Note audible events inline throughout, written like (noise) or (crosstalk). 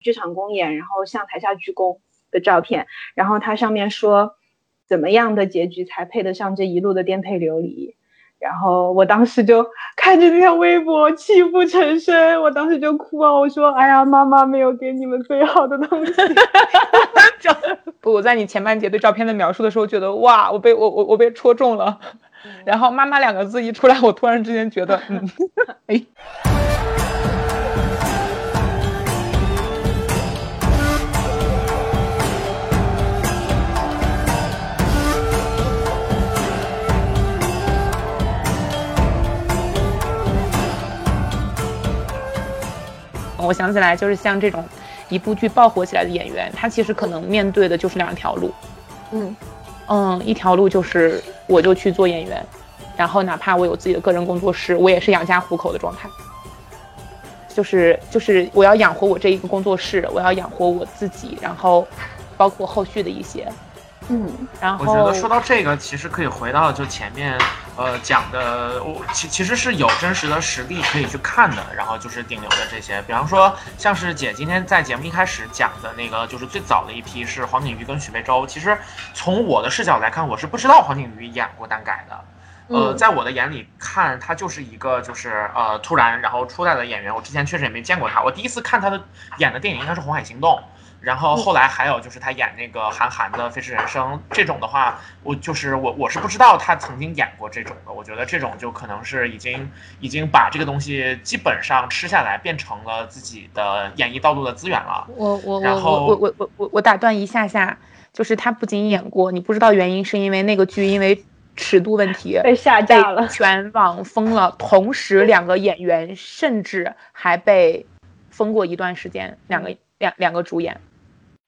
剧场公演，然后向台下鞠躬的照片，然后它上面说怎么样的结局才配得上这一路的颠沛流离。然后我当时就看着那条微博泣不成声，我当时就哭啊！我说：“哎呀，妈妈没有给你们最好的东西。(laughs) ”不，我在你前半节对照片的描述的时候，觉得哇，我被我我我被戳中了。然后“妈妈”两个字一出来，我突然之间觉得，嗯，(laughs) 哎。我想起来，就是像这种一部剧爆火起来的演员，他其实可能面对的就是两条路。嗯嗯，一条路就是我就去做演员，然后哪怕我有自己的个人工作室，我也是养家糊口的状态。就是就是我要养活我这一个工作室，我要养活我自己，然后包括后续的一些。嗯，然后我觉得说到这个，其实可以回到就前面，呃，讲的我其其实是有真实的实例可以去看的。然后就是顶流的这些，比方说像是姐今天在节目一开始讲的那个，就是最早的一批是黄景瑜跟许魏洲。其实从我的视角来看，我是不知道黄景瑜演过单改的。呃，在我的眼里看，他就是一个就是呃突然然后出来的演员。我之前确实也没见过他，我第一次看他的演的电影应该是《红海行动》。然后后来还有就是他演那个韩寒的《飞驰人生》这种的话，我就是我我是不知道他曾经演过这种的。我觉得这种就可能是已经已经把这个东西基本上吃下来，变成了自己的演艺道路的资源了。我我我我我我我我打断一下下，就是他不仅演过，你不知道原因是因为那个剧因为尺度问题被下架了，全网封了。同时两个演员甚至还被封过一段时间，两个两两个主演。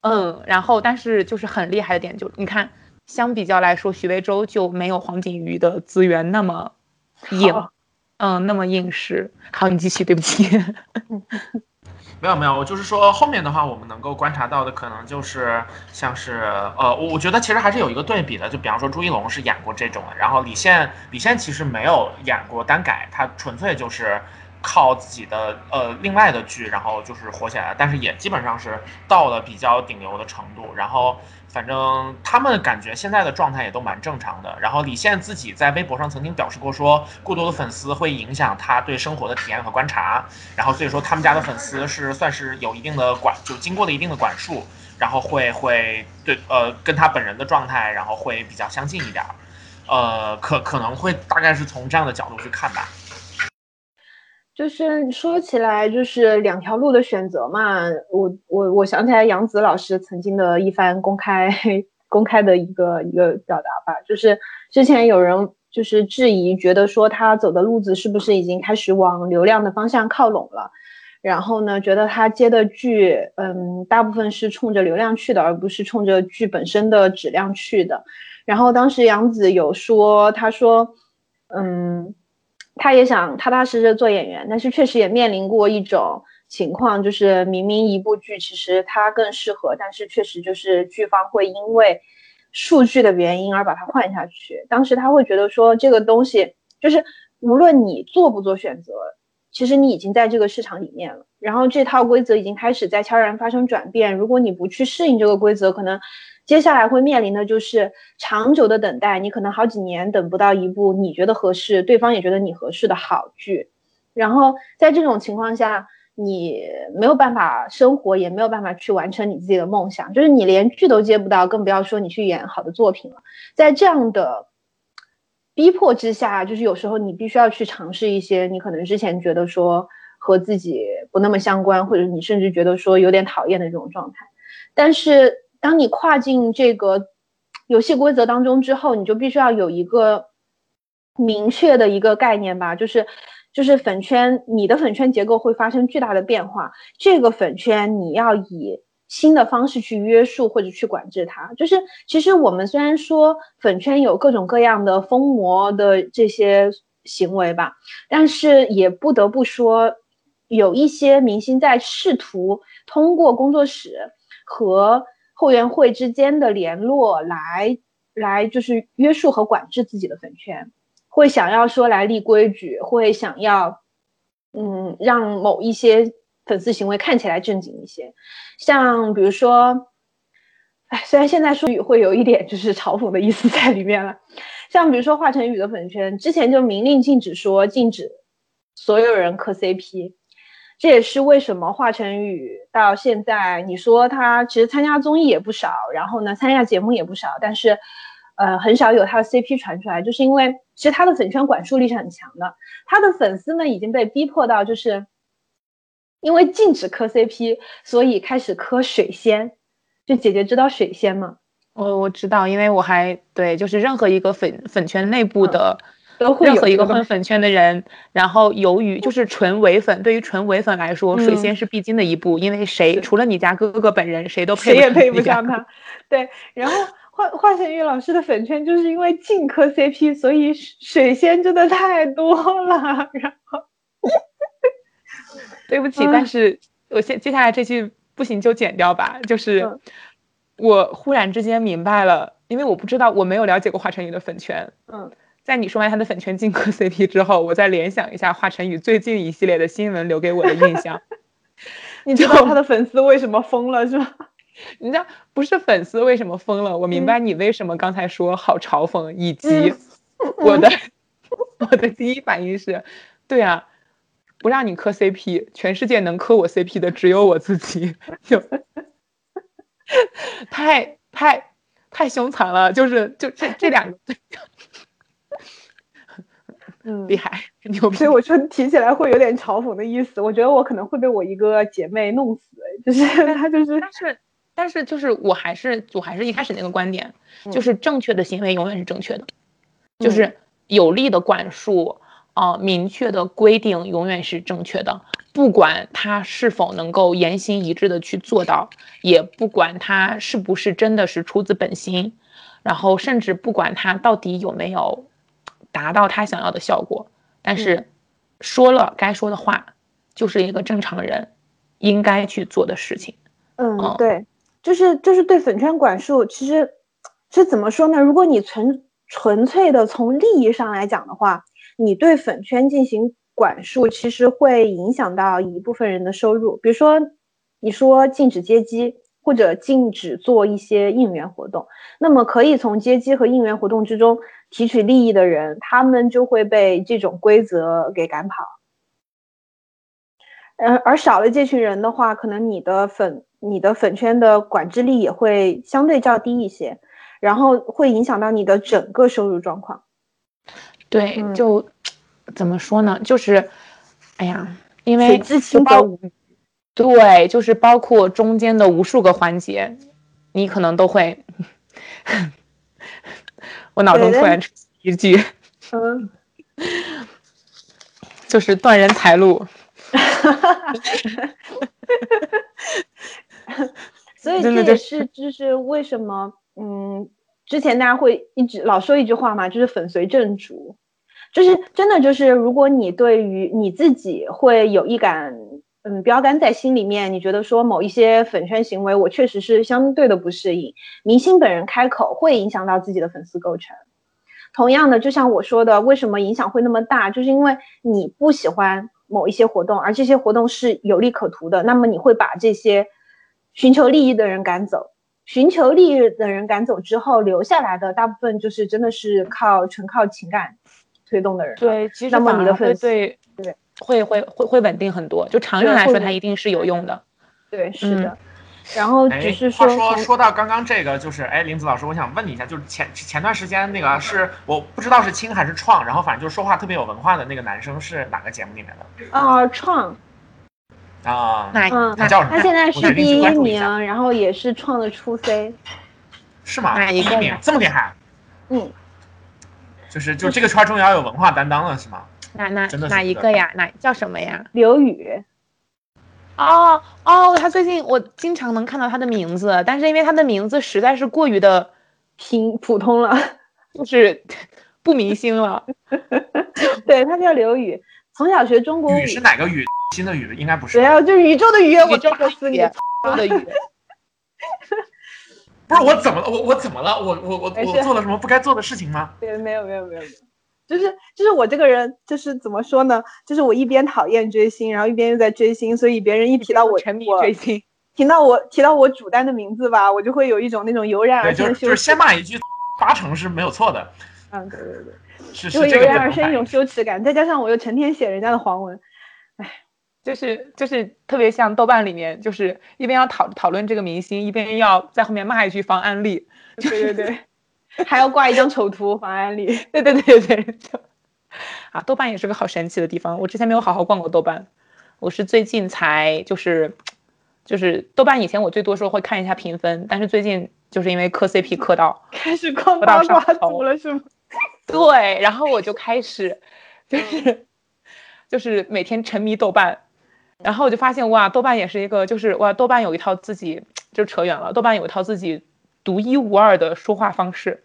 嗯，然后但是就是很厉害的点，就你看，相比较来说，许魏洲就没有黄景瑜的资源那么硬，嗯，那么硬实。好，你继续，对不起。(laughs) 没有没有，我就是说后面的话，我们能够观察到的可能就是像是呃，我我觉得其实还是有一个对比的，就比方说朱一龙是演过这种的，然后李现李现其实没有演过单改，他纯粹就是。靠自己的呃另外的剧，然后就是火起来，但是也基本上是到了比较顶流的程度。然后反正他们感觉现在的状态也都蛮正常的。然后李现自己在微博上曾经表示过，说过多的粉丝会影响他对生活的体验和观察。然后所以说他们家的粉丝是算是有一定的管，就经过了一定的管束，然后会会对呃跟他本人的状态，然后会比较相近一点。呃，可可能会大概是从这样的角度去看吧。就是说起来，就是两条路的选择嘛。我我我想起来杨紫老师曾经的一番公开 (laughs) 公开的一个一个表达吧，就是之前有人就是质疑，觉得说他走的路子是不是已经开始往流量的方向靠拢了，然后呢，觉得他接的剧，嗯，大部分是冲着流量去的，而不是冲着剧本身的质量去的。然后当时杨紫有说，他说，嗯。他也想踏踏实实做演员，但是确实也面临过一种情况，就是明明一部剧其实他更适合，但是确实就是剧方会因为数据的原因而把它换下去。当时他会觉得说这个东西就是无论你做不做选择，其实你已经在这个市场里面了，然后这套规则已经开始在悄然发生转变。如果你不去适应这个规则，可能。接下来会面临的就是长久的等待，你可能好几年等不到一部你觉得合适，对方也觉得你合适的好剧，然后在这种情况下，你没有办法生活，也没有办法去完成你自己的梦想，就是你连剧都接不到，更不要说你去演好的作品了。在这样的逼迫之下，就是有时候你必须要去尝试一些你可能之前觉得说和自己不那么相关，或者你甚至觉得说有点讨厌的这种状态，但是。当你跨进这个游戏规则当中之后，你就必须要有一个明确的一个概念吧，就是就是粉圈，你的粉圈结构会发生巨大的变化。这个粉圈你要以新的方式去约束或者去管制它。就是其实我们虽然说粉圈有各种各样的疯魔的这些行为吧，但是也不得不说，有一些明星在试图通过工作室和后援会之间的联络来来就是约束和管制自己的粉圈，会想要说来立规矩，会想要嗯让某一些粉丝行为看起来正经一些。像比如说，哎，虽然现在说语会有一点就是嘲讽的意思在里面了。像比如说华晨宇的粉圈，之前就明令禁止说禁止所有人磕 CP。这也是为什么华晨宇到现在，你说他其实参加综艺也不少，然后呢参加节目也不少，但是，呃，很少有他的 CP 传出来，就是因为其实他的粉圈管束力是很强的，他的粉丝们已经被逼迫到，就是因为禁止磕 CP，所以开始磕水仙。就姐姐知道水仙吗？我我知道，因为我还对，就是任何一个粉粉圈内部的。都会任何一个混粉圈的人，然后由于就是纯伪粉，对于纯伪粉来说，水仙是必经的一步，因为谁除了你家哥哥本人，谁都配谁也配不上他。对，然后华华晨宇老师的粉圈就是因为禁磕 CP，所以水仙真的太多了。然后，对不起，但是我先接下来这句不行就剪掉吧。就是我忽然之间明白了，因为我不知道，我没有了解过华晨宇的粉圈。嗯。在你说完他的粉圈禁磕 CP 之后，我再联想一下华晨宇最近一系列的新闻留给我的印象。(laughs) 你知道他的粉丝为什么疯了是吧？(laughs) 人家不是粉丝为什么疯了？我明白你为什么刚才说好嘲讽，以及我的 (laughs) 我的第一反应是，对啊，不让你磕 CP，全世界能磕我 CP 的只有我自己，就太太太凶残了，就是就这这两个。嗯，厉害，牛逼！所以我说提起来会有点嘲讽的意思。我觉得我可能会被我一个姐妹弄死，就是 (laughs) 她就是，但是但是就是我还是我还是一开始那个观点，就是正确的行为永远是正确的，就是有力的管束啊，明确的规定永远是正确的，不管他是否能够言行一致的去做到，也不管他是不是真的是出自本心，然后甚至不管他到底有没有。达到他想要的效果，但是说了该说的话，就是一个正常人应该去做的事情。嗯，对，就是就是对粉圈管束，其实是怎么说呢？如果你纯纯粹的从利益上来讲的话，你对粉圈进行管束，其实会影响到一部分人的收入。比如说，你说禁止接机。或者禁止做一些应援活动，那么可以从接机和应援活动之中提取利益的人，他们就会被这种规则给赶跑。而而少了这群人的话，可能你的粉你的粉圈的管制力也会相对较低一些，然后会影响到你的整个收入状况。对，就怎么说呢？就是，哎呀，因为水至清则无鱼。对，就是包括中间的无数个环节，你可能都会。(laughs) 我脑中突然出一句，嗯，就是断人财路。(laughs) 所以这也是就是为什么，嗯，之前大家会一直老说一句话嘛，就是粉随正主，就是真的就是如果你对于你自己会有一感。嗯，标杆在心里面，你觉得说某一些粉圈行为，我确实是相对的不适应。明星本人开口会影响到自己的粉丝构成。同样的，就像我说的，为什么影响会那么大，就是因为你不喜欢某一些活动，而这些活动是有利可图的，那么你会把这些寻求利益的人赶走。寻求利益的人赶走之后，留下来的大部分就是真的是靠纯靠情感推动的人。对，其实那么你的粉丝。会会会会稳定很多，就长远来说，它一定是有用的。对，是的。然后只是说，说说到刚刚这个，就是哎，林子老师，我想问你一下，就是前前段时间那个是我不知道是青还是创，然后反正就是说话特别有文化的那个男生是哪个节目里面的？啊，创。啊，嗯，他叫什么？他现在是第一名，然后也是创的初 C。是吗？哪一个？这么厉害？嗯。就是就这个圈终于要有文化担当了，是吗？哪哪哪一个呀？哪叫什么呀？刘宇。哦哦，他最近我经常能看到他的名字，但是因为他的名字实在是过于的平普通了，就是不明星了。(laughs) 对他叫刘宇，从小学中国语是哪个宇？新的宇应该不是。对啊，就是宇宙的宇，我宙的宇，宇宙的宇。(laughs) 不是我怎么了？我我怎么了？我我我我做了什么不该做的事情吗？对，没有没有没有没有。就是就是我这个人就是怎么说呢？就是我一边讨厌追星，然后一边又在追星，所以别人一 (laughs) 提到我沉迷追星，提到我提到我主单的名字吧，我就会有一种那种油然而生的羞耻是就是先。骂一句，八成是没有错的，嗯，对对对，是就是这个本能然而生一种。羞耻感，再加上我又成天写人家的黄文，哎就是就是特别像豆瓣里面，就是一边要讨讨论这个明星，一边要在后面骂一句防安利。(laughs) 对对对，还要挂一张丑图防安利。对对对对，就啊，豆瓣也是个好神奇的地方。我之前没有好好逛过豆瓣，我是最近才就是就是豆瓣以前我最多时候会看一下评分，但是最近就是因为磕 CP 磕到，(laughs) 开始逛八卦图了是吗？(laughs) 对，然后我就开始就是就是每天沉迷豆瓣，然后我就发现哇，豆瓣也是一个就是哇，豆瓣有一套自己就扯远了，豆瓣有一套自己独一无二的说话方式。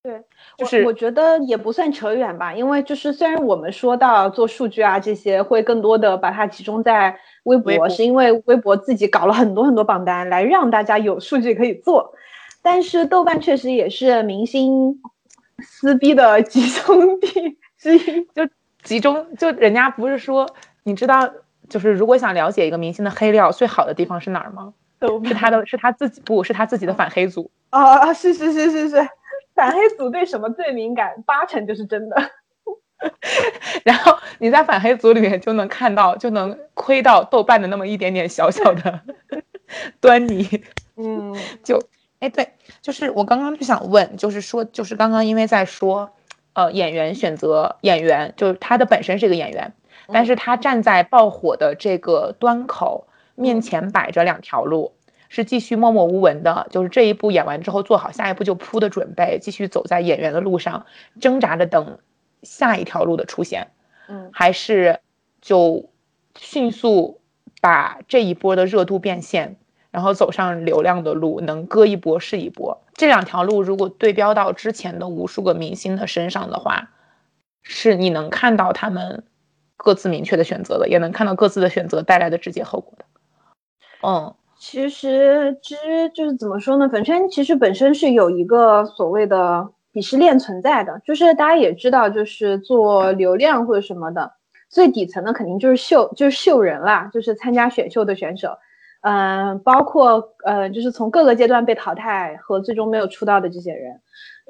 对，就是我我觉得也不算扯远吧，因为就是虽然我们说到做数据啊这些，会更多的把它集中在微博，微博是因为微博自己搞了很多很多榜单来让大家有数据可以做，但是豆瓣确实也是明星撕逼的集中地之一。(laughs) 就集中，就人家不是说，你知道，就是如果想了解一个明星的黑料，最好的地方是哪儿吗？豆瓣是他的，是他自己，不是他自己的反黑组。啊啊是是是是是，反黑组对什么最敏感，八成就是真的。(laughs) 然后你在反黑组里面就能看到，就能窥到豆瓣的那么一点点小小的 (laughs) 端倪。嗯 (laughs) 就，哎，对，就是我刚刚就想问，就是说，就是刚刚因为在说，呃，演员选择演员，就是他的本身是一个演员，但是他站在爆火的这个端口，面前摆着两条路，是继续默默无闻的，就是这一步演完之后做好下一步就扑的准备，继续走在演员的路上，挣扎着等下一条路的出现，嗯还是就迅速把这一波的热度变现，然后走上流量的路，能割一波是一波。这两条路如果对标到之前的无数个明星的身上的话，是你能看到他们各自明确的选择的，也能看到各自的选择带来的直接后果的。嗯，其实，其实就是怎么说呢？粉圈其实本身是有一个所谓的鄙视链存在的，就是大家也知道，就是做流量或者什么的，最底层的肯定就是秀，就是秀人啦，就是参加选秀的选手，嗯、包括呃，就是从各个阶段被淘汰和最终没有出道的这些人，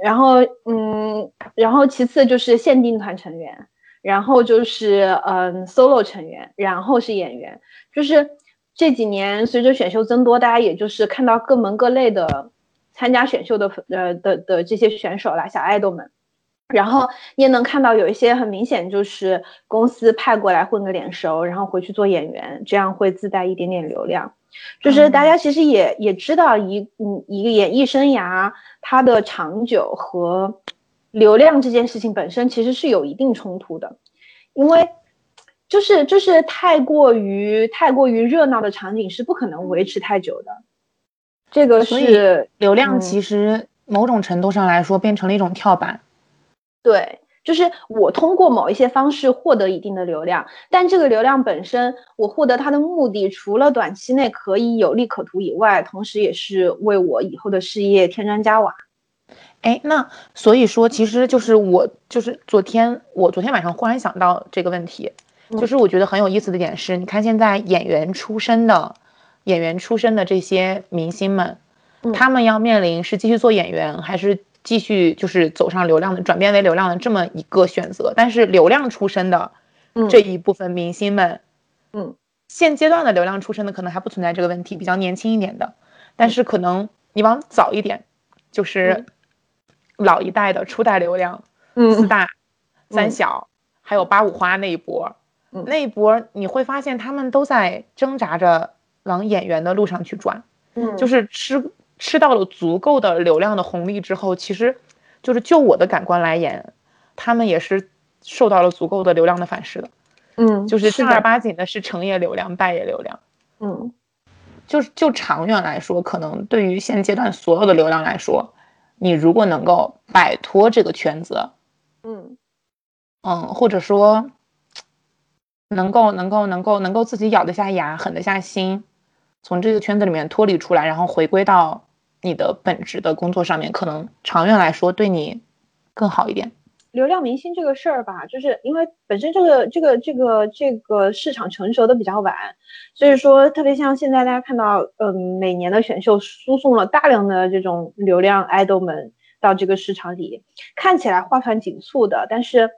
然后嗯，然后其次就是限定团成员，然后就是嗯 solo 成员，然后是演员，就是这几年随着选秀增多，大家也就是看到各门各类的参加选秀的呃的的这些选手啦，小爱豆们。然后你也能看到有一些很明显就是公司派过来混个脸熟，然后回去做演员，这样会自带一点点流量。就是大家其实也也知道一嗯一个演艺生涯它的长久和流量这件事情本身其实是有一定冲突的，因为就是就是太过于太过于热闹的场景是不可能维持太久的，这个所以是流量嗯其实某种程度上来说变成了一种跳板。对，就是我通过某一些方式获得一定的流量，但这个流量本身，我获得它的目的，除了短期内可以有利可图以外，同时也是为我以后的事业添砖加瓦。哎，那所以说，其实就是我就是昨天我昨天晚上忽然想到这个问题，嗯就是我觉得很有意思的点是，你看现在演员出身的演员出身的这些明星们，嗯。他们要面临是继续做演员，还是继续就是走上流量的转变为流量的这么一个选择。但是流量出身的嗯。这一部分明星们，嗯，现阶段的流量出身的可能还不存在这个问题，比较年轻一点的，但嗯是可能你往早一点，就是老一代的初代流量，四嗯。大、三嗯小，还有八五花那一波，嗯那一波你会发现他们都在挣扎着往演员的路上去转，嗯，就是吃吃到了足够的流量的红利之后，其实就是就我的感官来言，他们也是受到了足够的流量的反噬的，嗯，就是正儿，八经的是成也流量，败也流量。嗯。就是就长远来说，可能对于现阶段所有的流量来说，你如果能够摆脱这个圈子，嗯。嗯，或者说能够能够能够能够自己咬得下牙、狠得下心，从这个圈子里面脱离出来，然后回归到你的本职的工作上面，可能长远来说对你更好一点。流量明星这个事儿吧，就是因为本身这个这个这个这个市场成熟的比较晚，所以说特别像现在大家看到，嗯，每年的选秀输送了大量的这种流量 idol 们到这个市场里，看起来花团锦簇的，但是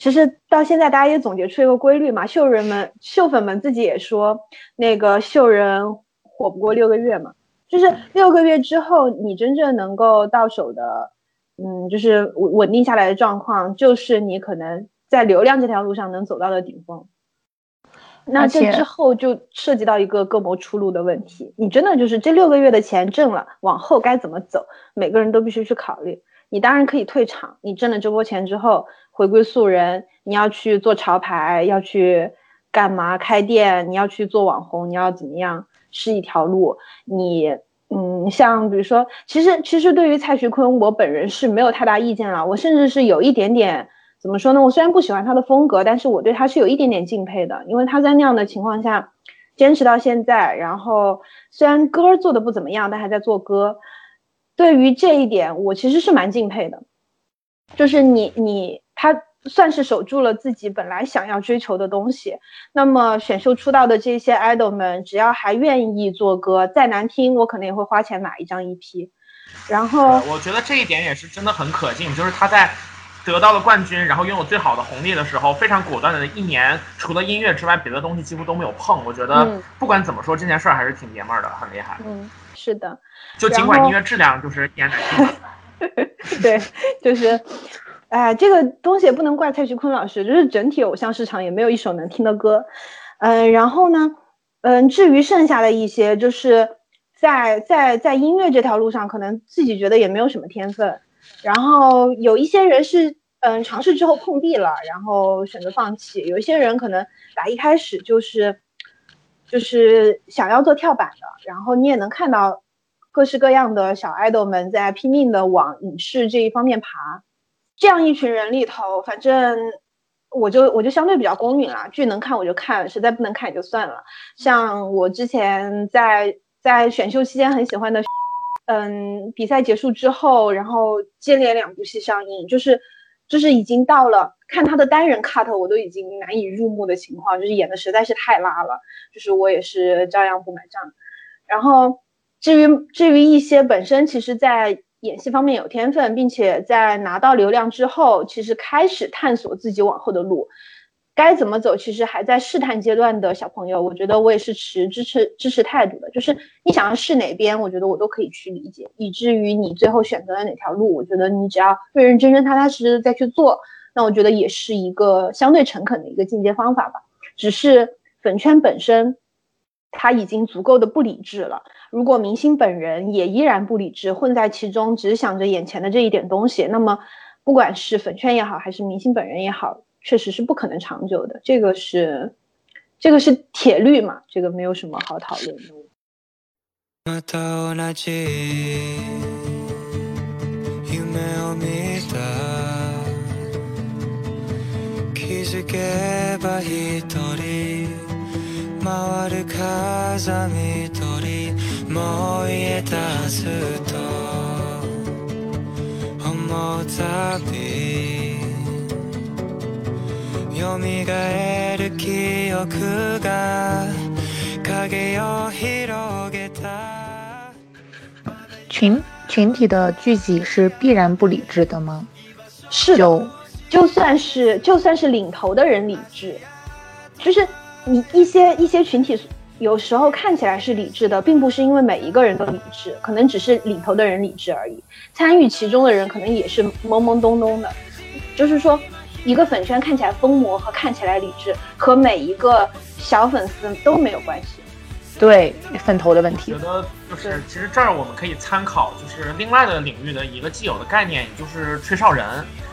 其实到现在大家也总结出一个规律嘛，秀人们秀粉们自己也说，那个秀人火不过六个月嘛。就是六个月之后，你真正能够到手的，嗯，就是稳稳定下来的状况，就是你可能在流量这条路上能走到的顶峰。那这之后就涉及到一个各谋出路的问题。你真的就是这六个月的钱挣了，往后该怎么走，每个人都必须去考虑。你当然可以退场，你挣了这波钱之后回归素人，你要去做潮牌，要去干嘛？开店，你要去做网红，你要怎么样？是一条路，你嗯，像比如说，其实其实对于蔡徐坤，我本人是没有太大意见了。我甚至是有一点点怎么说呢？我虽然不喜欢他的风格，但是我对他是有一点点敬佩的，因为他在那样的情况下坚持到现在，然后虽然歌做的不怎么样，但还在做歌。对于这一点，我其实是蛮敬佩的。就是你你他。算是守住了自己本来想要追求的东西。那么选秀出道的这些 idol 们，只要还愿意做歌，再难听我可能也会花钱买一张 EP。然后我觉得这一点也是真的很可敬，就是他在得到了冠军，然后拥有最好的红利的时候，非常果断的一年，除了音乐之外，别的东西几乎都没有碰。我觉得不管怎么说，这件事儿还是挺爷们儿的，很厉害。嗯，是的。就尽管音乐质量就是一言难尽。(laughs) 对，就是。哎，这个东西也不能怪蔡徐坤老师，就是整体偶像市场也没有一首能听的歌。嗯，然后呢，嗯，至于剩下的一些，就是在在在音乐这条路上，可能自己觉得也没有什么天分。然后有一些人是，嗯，尝试之后碰壁了，然后选择放弃。有一些人可能打一开始就是就是想要做跳板的。然后你也能看到各式各样的小爱豆们在拼命的往影视这一方面爬。这样一群人里头，反正我就我就相对比较公允了，剧能看我就看，实在不能看也就算了。像我之前在在选秀期间很喜欢的，(laughs) 嗯，比赛结束之后，然后接连两部戏上映，就是就是已经到了看他的单人 cut 我都已经难以入目的情况，就是演的实在是太拉了，就是我也是照样不买账。然后至于至于一些本身其实在。演戏方面有天分，并且在拿到流量之后，其实开始探索自己往后的路，该怎么走，其实还在试探阶段的小朋友，我觉得我也是持支持支持态度的。就是你想要试哪边，我觉得我都可以去理解。以至于你最后选择了哪条路，我觉得你只要认认真真、踏踏实实的再去做，那我觉得也是一个相对诚恳的一个进阶方法吧。只是粉圈本身。他已经足够的不理智了。如果明星本人也依然不理智，混在其中，只想着眼前的这一点东西，那么不管是粉圈也好，还是明星本人也好，确实是不可能长久的。这个是，这个是铁律嘛，这个没有什么好讨论的。群群体的聚集是必然不理智的吗？是的，就算是就算是领头的人理智，就是。你一些一些群体有时候看起来是理智的，并不是因为每一个人都理智，可能只是里头的人理智而已。参与其中的人可能也是懵懵懂懂的。就是说，一个粉圈看起来疯魔和看起来理智，和每一个小粉丝都没有关系。对，粉头的问题。我觉得就是，其实这儿我们可以参考，就是另外的领域的一个既有的概念，就是吹哨人。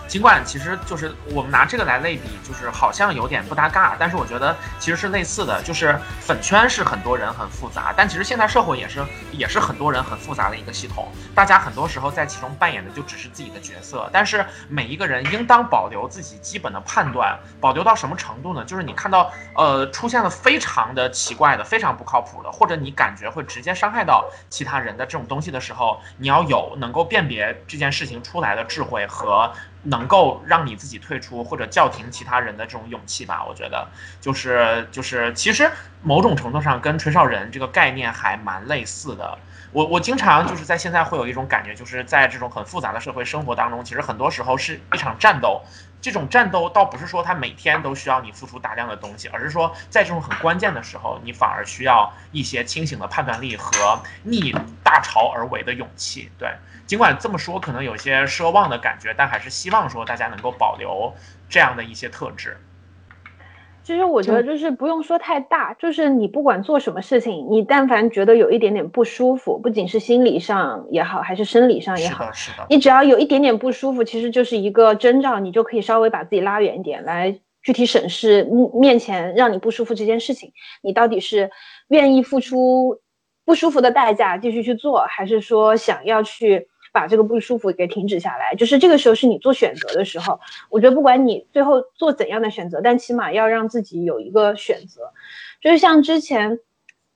尽管其实就是我们拿这个来类比，就是好像有点不搭嘎，但是我觉得其实是类似的。就是粉圈是很多人很复杂，但其实现在社会也是也是很多人很复杂的一个系统。大家很多时候在其中扮演的就只是自己的角色，但是每一个人应当保留自己基本的判断，保留到什么程度呢？就是你看到呃出现了非常的奇怪的、非常不靠谱的，或者你感觉会直接伤害到其他人的这种东西的时候，你要有能够辨别这件事情出来的智慧和能够让你自己退出或者叫停其他人的这种勇气吧。我觉得就是就是其实某种程度上跟吹哨人这个概念还蛮类似的。我我经常就是在现在会有一种感觉，就是在这种很复杂的社会生活当中，其实很多时候是一场战斗。这种战斗倒不是说他每天都需要你付出大量的东西，而是说在这种很关键的时候，你反而需要一些清醒的判断力和逆大潮而为的勇气。对，尽管这么说可能有些奢望的感觉，但还是希望说大家能够保留这样的一些特质。其实我觉得就是不用说太大，就是你不管做什么事情，你但凡觉得有一点点不舒服，不仅是心理上也好，还是生理上也好，是的，你只要有一点点不舒服，其实就是一个征兆，你就可以稍微把自己拉远一点，来具体审视面前让你不舒服这件事情，你到底是愿意付出不舒服的代价继续去做，还是说想要去。把这个不舒服给停止下来，就是这个时候是你做选择的时候。我觉得不管你最后做怎样的选择，但起码要让自己有一个选择。就是像之前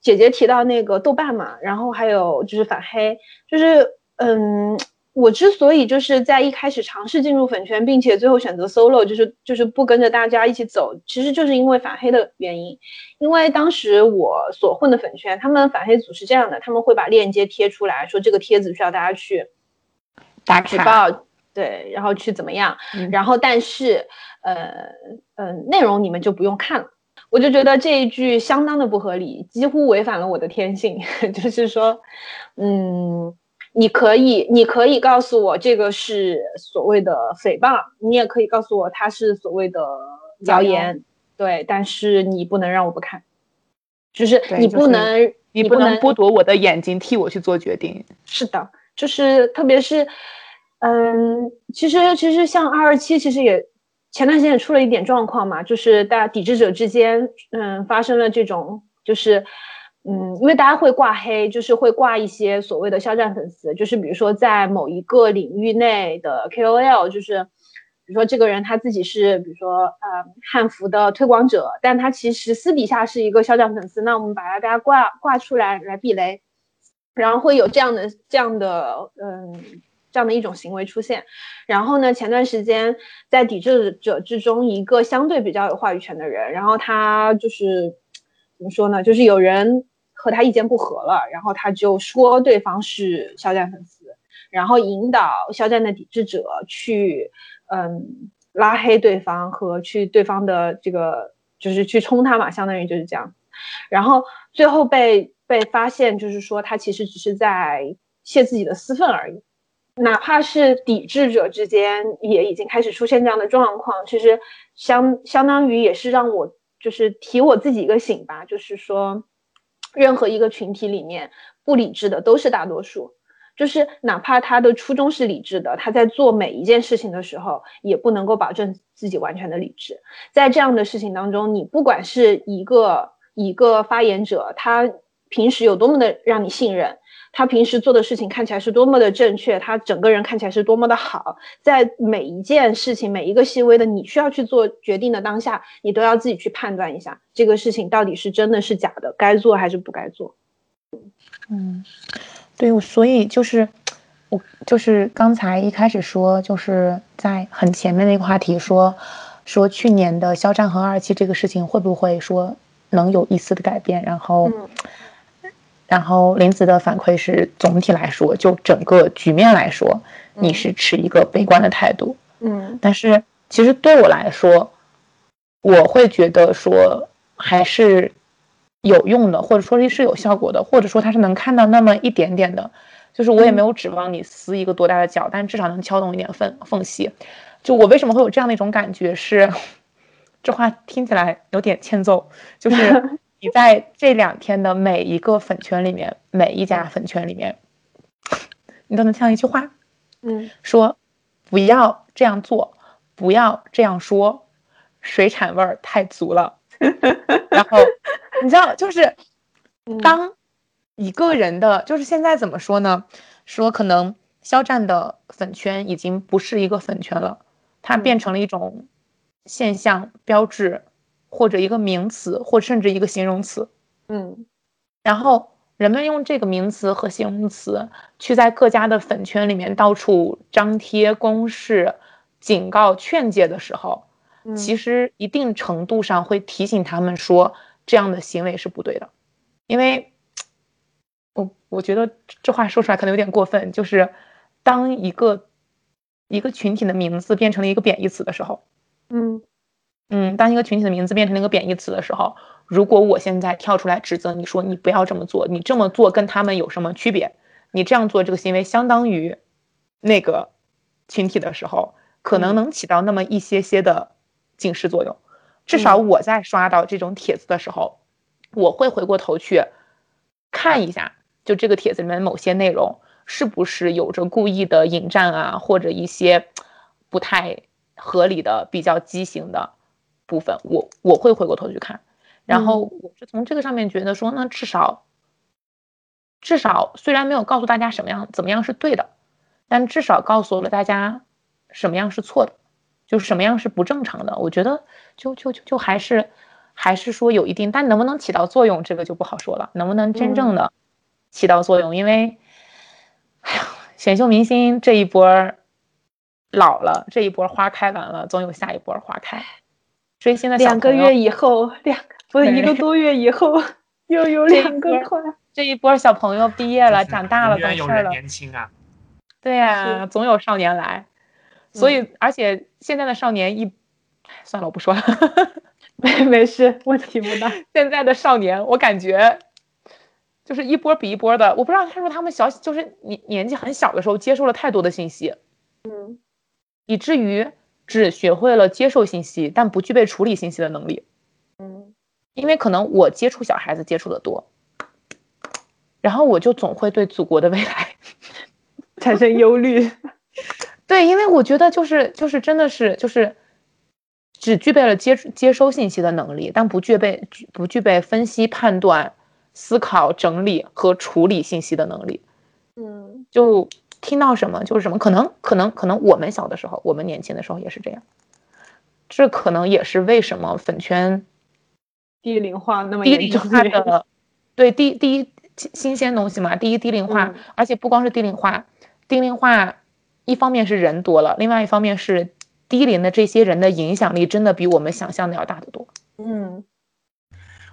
姐姐提到那个豆瓣嘛，然后还有就是反黑，就是嗯，我之所以就是在一开始尝试进入粉圈，并且最后选择 solo，就是就是不跟着大家一起走，其实就是因为反黑的原因。因为当时我所混的粉圈，他们反黑组是这样的，他们会把链接贴出来说这个帖子需要大家去。打举报，对，然后去怎么样？然后但是，呃，呃，内容你们就不用看了。我就觉得这一句相当的不合理，几乎违反了我的天性。(laughs) 就是说，嗯，你可以，你可以告诉我这个是所谓的诽谤，你也可以告诉我它是所谓的谣言，对，但是你不能让我不看，就是你不能，你不能剥夺我的眼睛，替我去做决定。是的。就是特别是，嗯，其实其实像二二七，其实也前段时间也出了一点状况嘛，就是大家抵制者之间，嗯，发生了这种，就是，嗯，因为大家会挂黑，就是会挂一些所谓的肖战粉丝，就是比如说在某一个领域内的 KOL，就是比如说这个人他自己是比如说呃汉服的推广者，但他其实私底下是一个肖战粉丝，那我们把他大家挂挂出来来避雷。然后会有这样的这样的嗯这样的一种行为出现，然后呢，前段时间在抵制者之中，一个相对比较有话语权的人，然后他就是怎么说呢？就是有人和他意见不合了，然后他就说对方是肖战粉丝，然后引导肖战的抵制者去嗯拉黑对方和去对方的这个就是去冲他嘛，相当于就是这样，然后最后被。被发现，就是说他其实只是在泄自己的私愤而已，哪怕是抵制者之间也已经开始出现这样的状况，其实相相当于也是让我就是提我自己一个醒吧，就是说，任何一个群体里面不理智的都是大多数，就是哪怕他的初衷是理智的，他在做每一件事情的时候也不能够保证自己完全的理智，在这样的事情当中，你不管是一个一个发言者，他。平时有多么的让你信任，他平时做的事情看起来是多么的正确，他整个人看起来是多么的好，在每一件事情、每一个细微的你需要去做决定的当下，你都要自己去判断一下这个事情到底是真的是假的，该做还是不该做。嗯，对，所以就是我就是刚才一开始说，就是在很前面的一个话题说说去年的肖战和二期这个事情会不会说能有一丝的改变，然后。然后林子的反馈是，总体来说，就整个局面来说，你是持一个悲观的态度。嗯，但是其实对我来说，我会觉得说还是有用的，或者说是有效果的，或者说他是能看到那么一点点的。就是我也没有指望你撕一个多大的角，但至少能敲动一点缝缝隙。就我为什么会有这样的一种感觉是，(laughs) 这话听起来有点欠揍，就是。你在这两天的每一个粉圈里面，每一家粉圈里面，你都能听到一句话，嗯，说不要这样做，不要这样说，水产味儿太足了。(laughs) 然后你知道，就是当一个人的，就是现在怎么说呢？说可能肖战的粉圈已经不是一个粉圈了，它变成了一种现象标志。或者一个名词，或甚至一个形容词，嗯，然后人们用这个名词和形容词去在各家的粉圈里面到处张贴公示、警告、劝诫的时候，其实一定程度上会提醒他们说这样的行为是不对的，因为，我我觉得这话说出来可能有点过分，就是当一个一个群体的名字变成了一个贬义词的时候，嗯。嗯，当一个群体的名字变成了一个贬义词的时候，如果我现在跳出来指责你说你不要这么做，你这么做跟他们有什么区别？你这样做这个行为相当于那个群体的时候，可能能起到那么一些些的警示作用。至少我在刷到这种帖子的时候，我会回过头去看一下，就这个帖子里面某些内容是不是有着故意的引战啊，或者一些不太合理的、比较畸形的。部分我我会回过头去看，然后我是从这个上面觉得说，那至少至少虽然没有告诉大家什么样怎么样是对的，但至少告诉了大家什么样是错的，就是什么样是不正常的。我觉得就就就就还是还是说有一定，但能不能起到作用，这个就不好说了。能不能真正的起到作用？因为哎呀，选秀明星这一波老了，这一波花开完了，总有下一波花开。所以现在两个月以后，两不是一个多月以后，又有 (laughs) 两个快。这一波小朋友毕业了，长大了，懂事了。年轻啊！对呀，总有少年来。所以，而且现在的少年一，算了，我不说了。(laughs) 没没事，问题不大。现在的少年，我感觉就是一波比一波的。我不知道他说他们小，就是年年纪很小的时候接受了太多的信息，嗯，以至于。只学会了接受信息，但不具备处理信息的能力。嗯，因为可能我接触小孩子接触的多，然后我就总会对祖国的未来 (laughs) 产生忧虑。(laughs) 对，因为我觉得就是就是真的是就是只具备了接接收信息的能力，但不具备不具备分析、判断、思考、整理和处理信息的能力。嗯，就。听到什么就是什么，可能可能可能我们小的时候，我们年轻的时候也是这样，这可能也是为什么粉圈低龄化那么低龄化的，对低第一新鲜东西嘛，第一低龄化，而且不光是低龄化，低龄化一方面是人多了，另外一方面是低龄的这些人的影响力真的比我们想象的要大得多，嗯。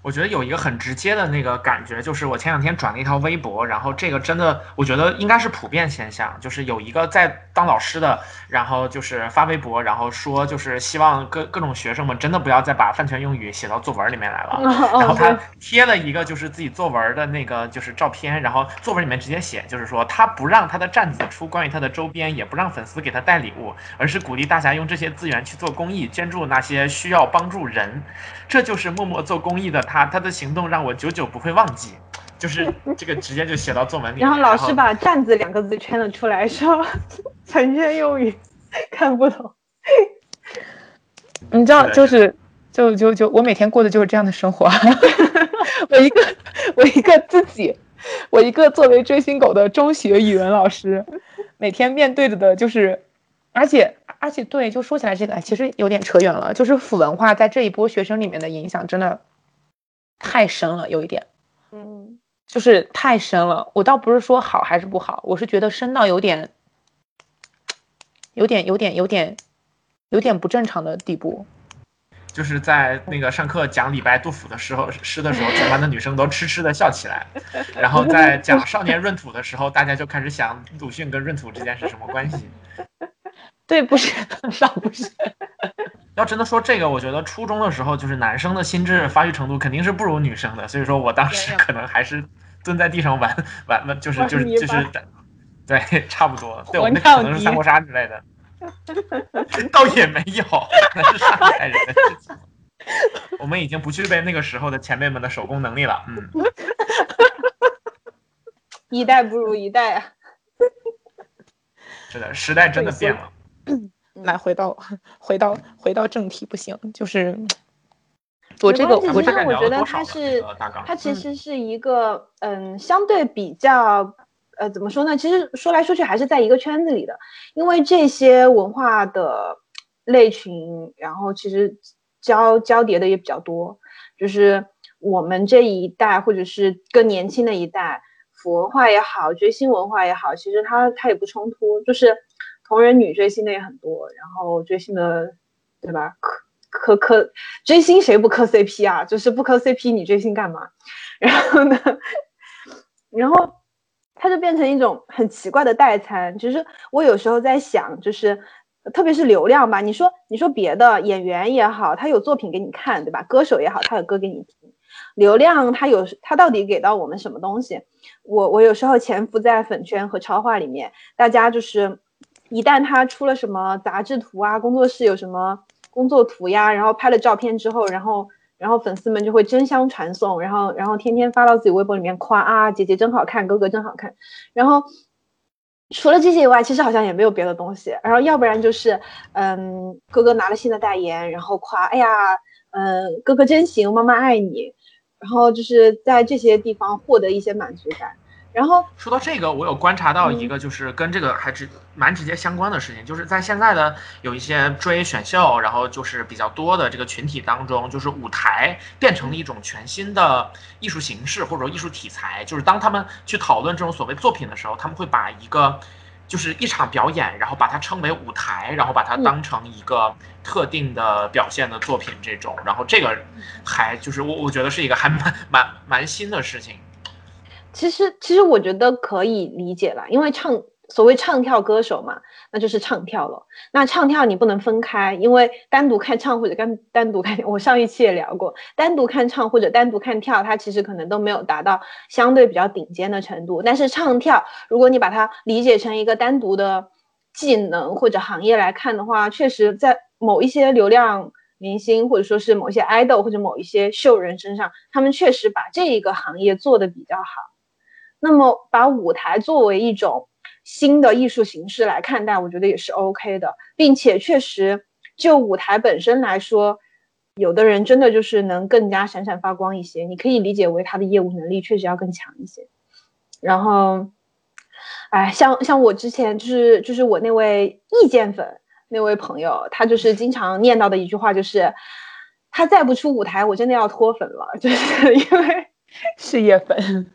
我觉得有一个很直接的那个感觉，就是我前两天转了一条微博，然后这个真的，我觉得应该是普遍现象，就是有一个在当老师的，然后就是发微博，然后说就是希望各各种学生们真的不要再把饭圈用语写到作文里面来了，(laughs) 然后他贴了一个就是自己作文的那个就是照片，然后作文里面直接写，就是说他不让他的站子出关于他的周边，也不让粉丝给他带礼物，而是鼓励大家用这些资源去做公益，捐助那些需要帮助人，这就是默默做公益的。他他的行动让我久久不会忘记，就是 (laughs) 这个直接就写到作文里。然后老师把“站子”两个字圈了出来，说成人用语看不懂。你知道，就是就就就我每天过的就是这样的生活。(laughs) 我一个我一个自己，我一个作为追星狗的中学语文老师，每天面对着的就是，而且。而且对，就说起来这个，其实有点扯远了。就是腐文化在这一波学生里面的影响真的太深了，有一点，嗯，就是太深了。我倒不是说好还是不好，我是觉得深到有点，有点，有点，有点，有点不正常的地步。就是在那个上课讲李白、杜甫的时候诗的时候，全班的女生都痴痴的笑起来。然后在讲少年闰土的时候，大家就开始想鲁迅跟闰土之间是什么关系。对，不是，(laughs) 倒不是。(laughs) 要真的说这个，我觉得初中的时候，就是男生的心智发育程度肯定是不如女生的，所以说我当时可能还是蹲在地上玩玩玩，就是就是就是，对，(laughs) 差不多。对，我那可能是三国杀之类的。倒也没有，那是上一代人的事情。我们已经不具备那个时候的前辈们的手工能力了。嗯。一代不如一代啊。是的，时代真的变了。(clears throat) 来，回到回到回到正题，不行，就是我这个，我这个，我觉得它是它其实是一个嗯，相对比较呃，怎么说呢？其实说来说去还是在一个圈子里的，因为这些文化的类群，然后其实交交叠的也比较多，就是我们这一代或者是更年轻的一代，佛文化也好，追星文化也好，其实它它也不冲突，就是同人女追星的也很多，然后追星的，对吧？磕磕磕追星谁不磕 CP 啊？就是不磕 CP 你追星干嘛？(laughs) 然后呢，然后它就变成一种很奇怪的代餐。其实我有时候在想，就是特别是流量吧，你说你说别的演员也好，他有作品给你看，对吧？歌手也好，他有歌给你听。流量他有他到底给到我们什么东西？我我有时候潜伏在粉圈和超话里面，大家就是一旦他出了什么杂志图啊，工作室有什么工作图呀，然后拍了照片之后，然后然后粉丝们就会争相传送，然后然后天天发到自己微博里面夸啊，姐姐真好看，哥哥真好看。然后除了这些以外，其实好像也没有别的东西。然后要不然就是嗯，哥哥拿了新的代言，然后夸，哎呀，嗯，哥哥真行，妈妈爱你。然后就是在这些地方获得一些满足感。然后说到这个，我有观察到一个，就是跟这个还直蛮直接相关的事情，就是在现在的有一些追选秀，然后就是比较多的这个群体当中，就是舞台变成了一种全新的艺术形式或者艺术题材。就是当他们去讨论这种所谓作品的时候，他们会把一个就是一场表演，然后把它称为舞台，然后把它当成一个特定的表现的作品这种。然后这个还就是我我觉得是一个还蛮蛮蛮新的事情。其实，其实我觉得可以理解了，因为唱所谓唱跳歌手嘛，那就是唱跳了。那唱跳你不能分开，因为单独看唱或者单单独看，我上一期也聊过，单独看唱或者单独看跳，它其实可能都没有达到相对比较顶尖的程度。但是唱跳，如果你把它理解成一个单独的技能或者行业来看的话，确实在某一些流量明星或者说是某些 idol 或者某一些秀人身上，他们确实把这一个行业做得比较好。那么，把舞台作为一种新的艺术形式来看待，我觉得也是 OK 的，并且确实就舞台本身来说，有的人真的就是能更加闪闪发光一些，你可以理解为他的业务能力确实要更强一些。然后，哎，像像我之前就是就是我那位意见粉那位朋友，他就是经常念叨的一句话就是，他再不出舞台，我真的要脱粉了，就是因为事业粉。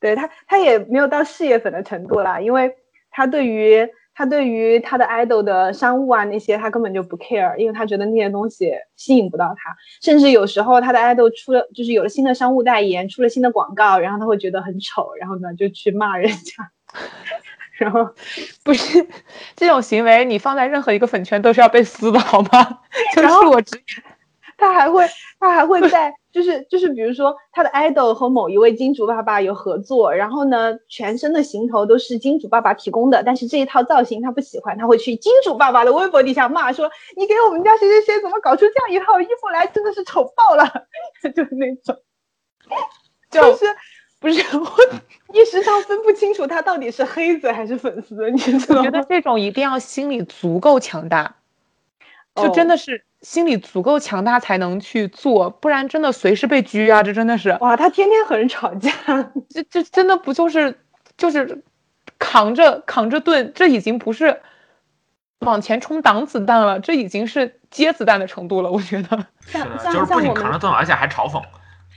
对他，他也没有到事业粉的程度啦，因为他对于他对于他的 idol 的商务啊那些，他根本就不 care，因为他觉得那些东西吸引不到他，甚至有时候他的 idol 出了就是有了新的商务代言，出了新的广告，然后他会觉得很丑，然后呢就去骂人家，(laughs) 然后不是这种行为，你放在任何一个粉圈都是要被撕的好吗？(laughs) 就是我直他还会他还会在。就是就是，比如说他的 idol 和某一位金主爸爸有合作，然后呢，全身的行头都是金主爸爸提供的，但是这一套造型他不喜欢，他会去金主爸爸的微博底下骂说：“你给我们家谁谁谁怎么搞出这样一套衣服来，真的是丑爆了！” (laughs) 就是那种，就是不是 (laughs) 我一时上分不清楚他到底是黑子还是粉丝，你知道吗？我觉得这种一定要心理足够强大，就真的是。心理足够强大才能去做，不然真的随时被拘啊！这真的是哇，他天天和人吵架，(laughs) 这这真的不就是就是扛着扛着盾，这已经不是往前冲挡子弹了，这已经是接子弹的程度了。我觉得 (laughs) 像就是不仅扛着盾，(laughs) 而且还嘲讽。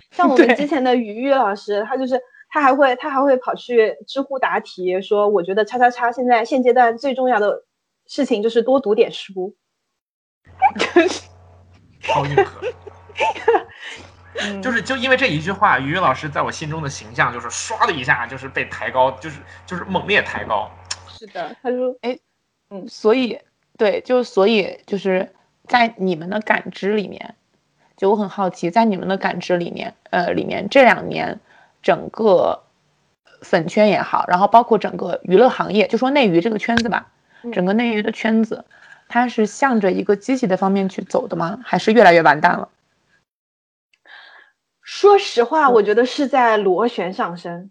像我们之前的于玉老师，他就是他还会他还会跑去知乎答题，说我觉得叉叉叉现在现阶段最重要的事情就是多读点书。超硬核，就是就因为这一句话，于老师在我心中的形象就是唰的一下就是被抬高，就是就是猛烈抬高。是的，他说，哎，嗯，所以对，就所以就是在你们的感知里面，就我很好奇，在你们的感知里面，呃，里面这两年整个粉圈也好，然后包括整个娱乐行业，就说内娱这个圈子吧，整个内娱的圈子。它是向着一个积极的方面去走的吗？还是越来越完蛋了？说实话，我觉得是在螺旋上升，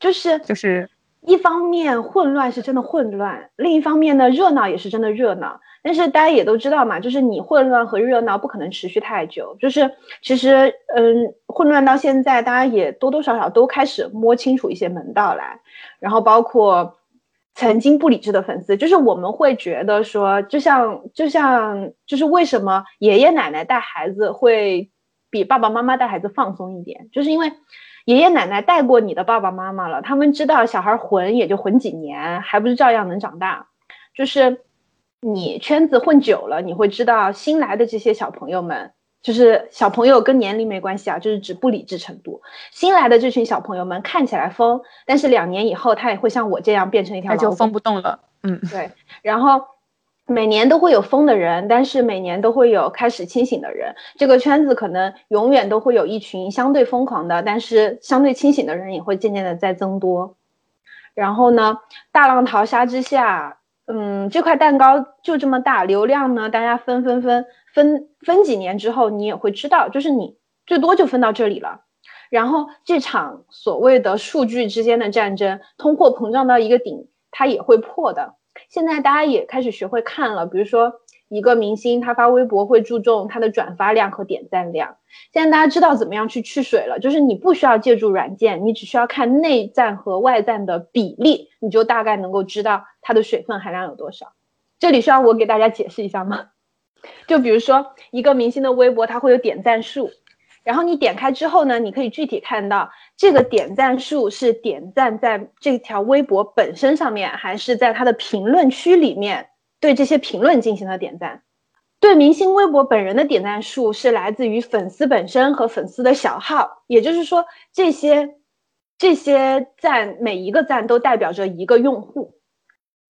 就是就是一方面混乱是真的混乱，另一方面呢热闹也是真的热闹。但是大家也都知道嘛，就是你混乱和热闹不可能持续太久。就是其实嗯，混乱到现在，大家也多多少少都开始摸清楚一些门道来，然后包括。曾经不理智的粉丝，就是我们会觉得说，就像就像就是为什么爷爷奶奶带孩子会比爸爸妈妈带孩子放松一点，就是因为爷爷奶奶带过你的爸爸妈妈了，他们知道小孩混也就混几年，还不是照样能长大。就是你圈子混久了，你会知道新来的这些小朋友们。就是小朋友跟年龄没关系啊，就是指不理智程度。新来的这群小朋友们看起来疯，但是两年以后他也会像我这样变成一条，他就疯不动了。嗯，对。然后每年都会有疯的人，但是每年都会有开始清醒的人。这个圈子可能永远都会有一群相对疯狂的，但是相对清醒的人也会渐渐的在增多。然后呢，大浪淘沙之下，嗯，这块蛋糕就这么大，流量呢，大家分分分。分分几年之后，你也会知道，就是你最多就分到这里了。然后这场所谓的数据之间的战争，通货膨胀到一个顶，它也会破的。现在大家也开始学会看了，比如说一个明星他发微博会注重他的转发量和点赞量。现在大家知道怎么样去去水了，就是你不需要借助软件，你只需要看内赞和外赞的比例，你就大概能够知道它的水分含量有多少。这里需要我给大家解释一下吗？就比如说一个明星的微博，它会有点赞数，然后你点开之后呢，你可以具体看到这个点赞数是点赞在这条微博本身上面，还是在他的评论区里面对这些评论进行了点赞。对明星微博本人的点赞数是来自于粉丝本身和粉丝的小号，也就是说这些这些赞每一个赞都代表着一个用户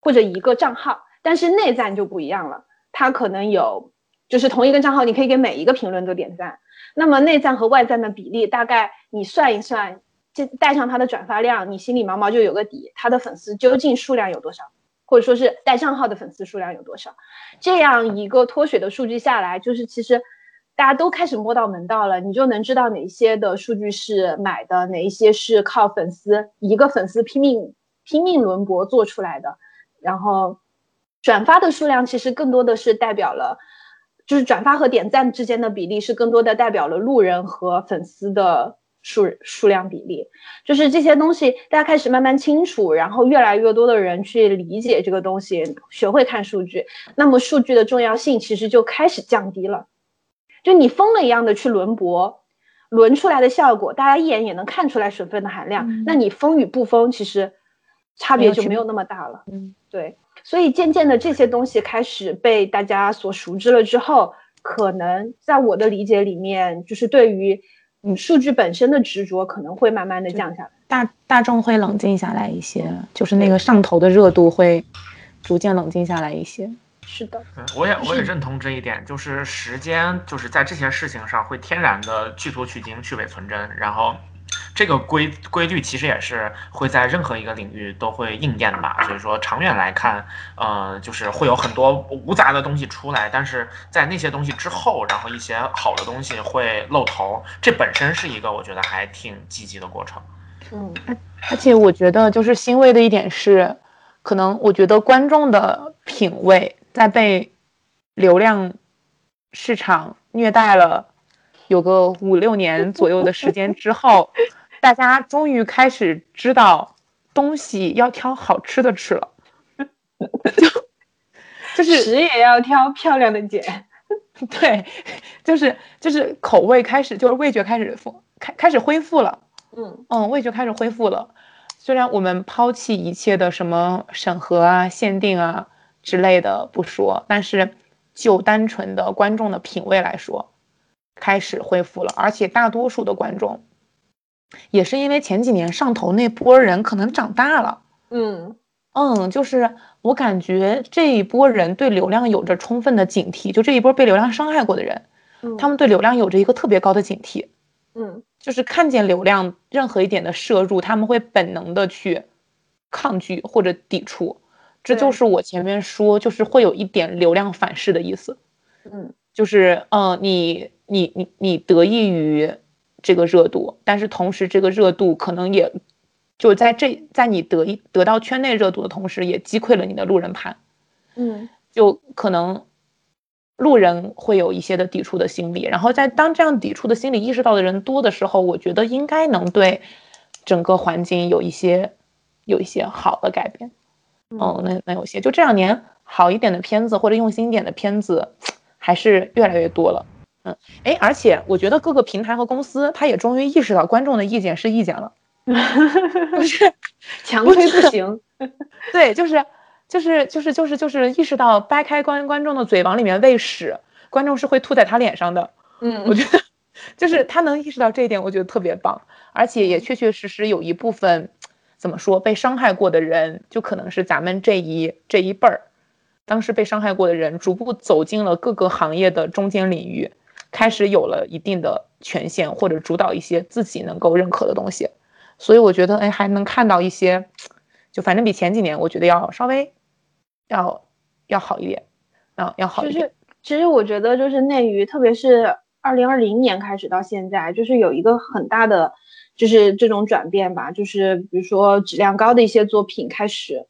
或者一个账号，但是内赞就不一样了。它可能有，就是同一个账号，你可以给每一个评论都点赞。那么内赞和外赞的比例，大概你算一算，这带上它的转发量，你心里毛毛就有个底，他的粉丝究竟数量有多少，或者说是带账号的粉丝数量有多少？这样一个脱水的数据下来，就是其实大家都开始摸到门道了，你就能知道哪些的数据是买的，哪一些是靠粉丝一个粉丝拼命拼命轮博做出来的，然后。转发的数量其实更多的是代表了，就是转发和点赞之间的比例是更多的代表了路人和粉丝的数数量比例，就是这些东西大家开始慢慢清楚，然后越来越多的人去理解这个东西，学会看数据，那么数据的重要性其实就开始降低了，就你疯了一样的去轮博，轮出来的效果大家一眼也能看出来水分的含量，那你疯与不疯其实差别就没有那么大了，嗯，对。所以渐渐的这些东西开始被大家所熟知了之后，可能在我的理解里面，就是对于嗯数据本身的执着可能会慢慢的降下来，大大众会冷静下来一些，就是那个上头的热度会逐渐冷静下来一些。是的，我也我也认同这一点，就是时间就是在这些事情上会天然的去图取经，去伪存真，然后。这个规规律其实也是会在任何一个领域都会应验吧，所以说长远来看，呃，就是会有很多无杂的东西出来，但是在那些东西之后，然后一些好的东西会露头，这本身是一个我觉得还挺积极的过程。嗯，而且我觉得就是欣慰的一点是，可能我觉得观众的品味在被流量市场虐待了。有个五六年左右的时间之后，大家终于开始知道东西要挑好吃的吃了，就 (laughs) 就是屎也要挑漂亮的捡，(laughs) 对，就是就是口味开始就是味觉开始复开开始恢复了，嗯嗯，味觉开始恢复了。虽然我们抛弃一切的什么审核啊、限定啊之类的不说，但是就单纯的观众的品味来说。开始恢复了，而且大多数的观众也是因为前几年上头那波人可能长大了，嗯。嗯，就是我感觉这一波人对流量有着充分的警惕，就这一波被流量伤害过的人，他们对流量有着一个特别高的警惕，嗯，就是看见流量任何一点的摄入，他们会本能的去抗拒或者抵触，这就是我前面说，就是会有一点流量反噬的意思，嗯，就是嗯你。你你你得益于这个热度，但是同时这个热度可能也就在这在你得一得到圈内热度的同时，也击溃了你的路人盘，嗯，就可能路人会有一些的抵触的心理，然后在当这样抵触的心理意识到的人多的时候，我觉得应该能对整个环境有一些有一些好的改变，嗯，那那有些就这两年好一点的片子或者用心一点的片子还是越来越多了。嗯，哎，而且我觉得各个平台和公司，他也终于意识到观众的意见是意见了，(laughs) 不是强推不行。(laughs) 对，就是就是就是就是就是意识到掰开观观众的嘴往里面喂屎，观众是会吐在他脸上的。嗯，我觉得就是他能意识到这一点，我觉得特别棒，而且也确确实实有一部分怎么说被伤害过的人，就可能是咱们这一这一辈儿，当时被伤害过的人，逐步走进了各个行业的中间领域，开始有了一定的权限或者主导一些自己能够认可的东西，所以我觉得哎还能看到一些。就反正比前几年，我觉得要稍微，要要好一点，啊，要好一点。其实，其实我觉得就是内娱，特别是二零二零年开始到现在，就是有一个很大的，就是这种转变吧。就是比如说质量高的一些作品开始，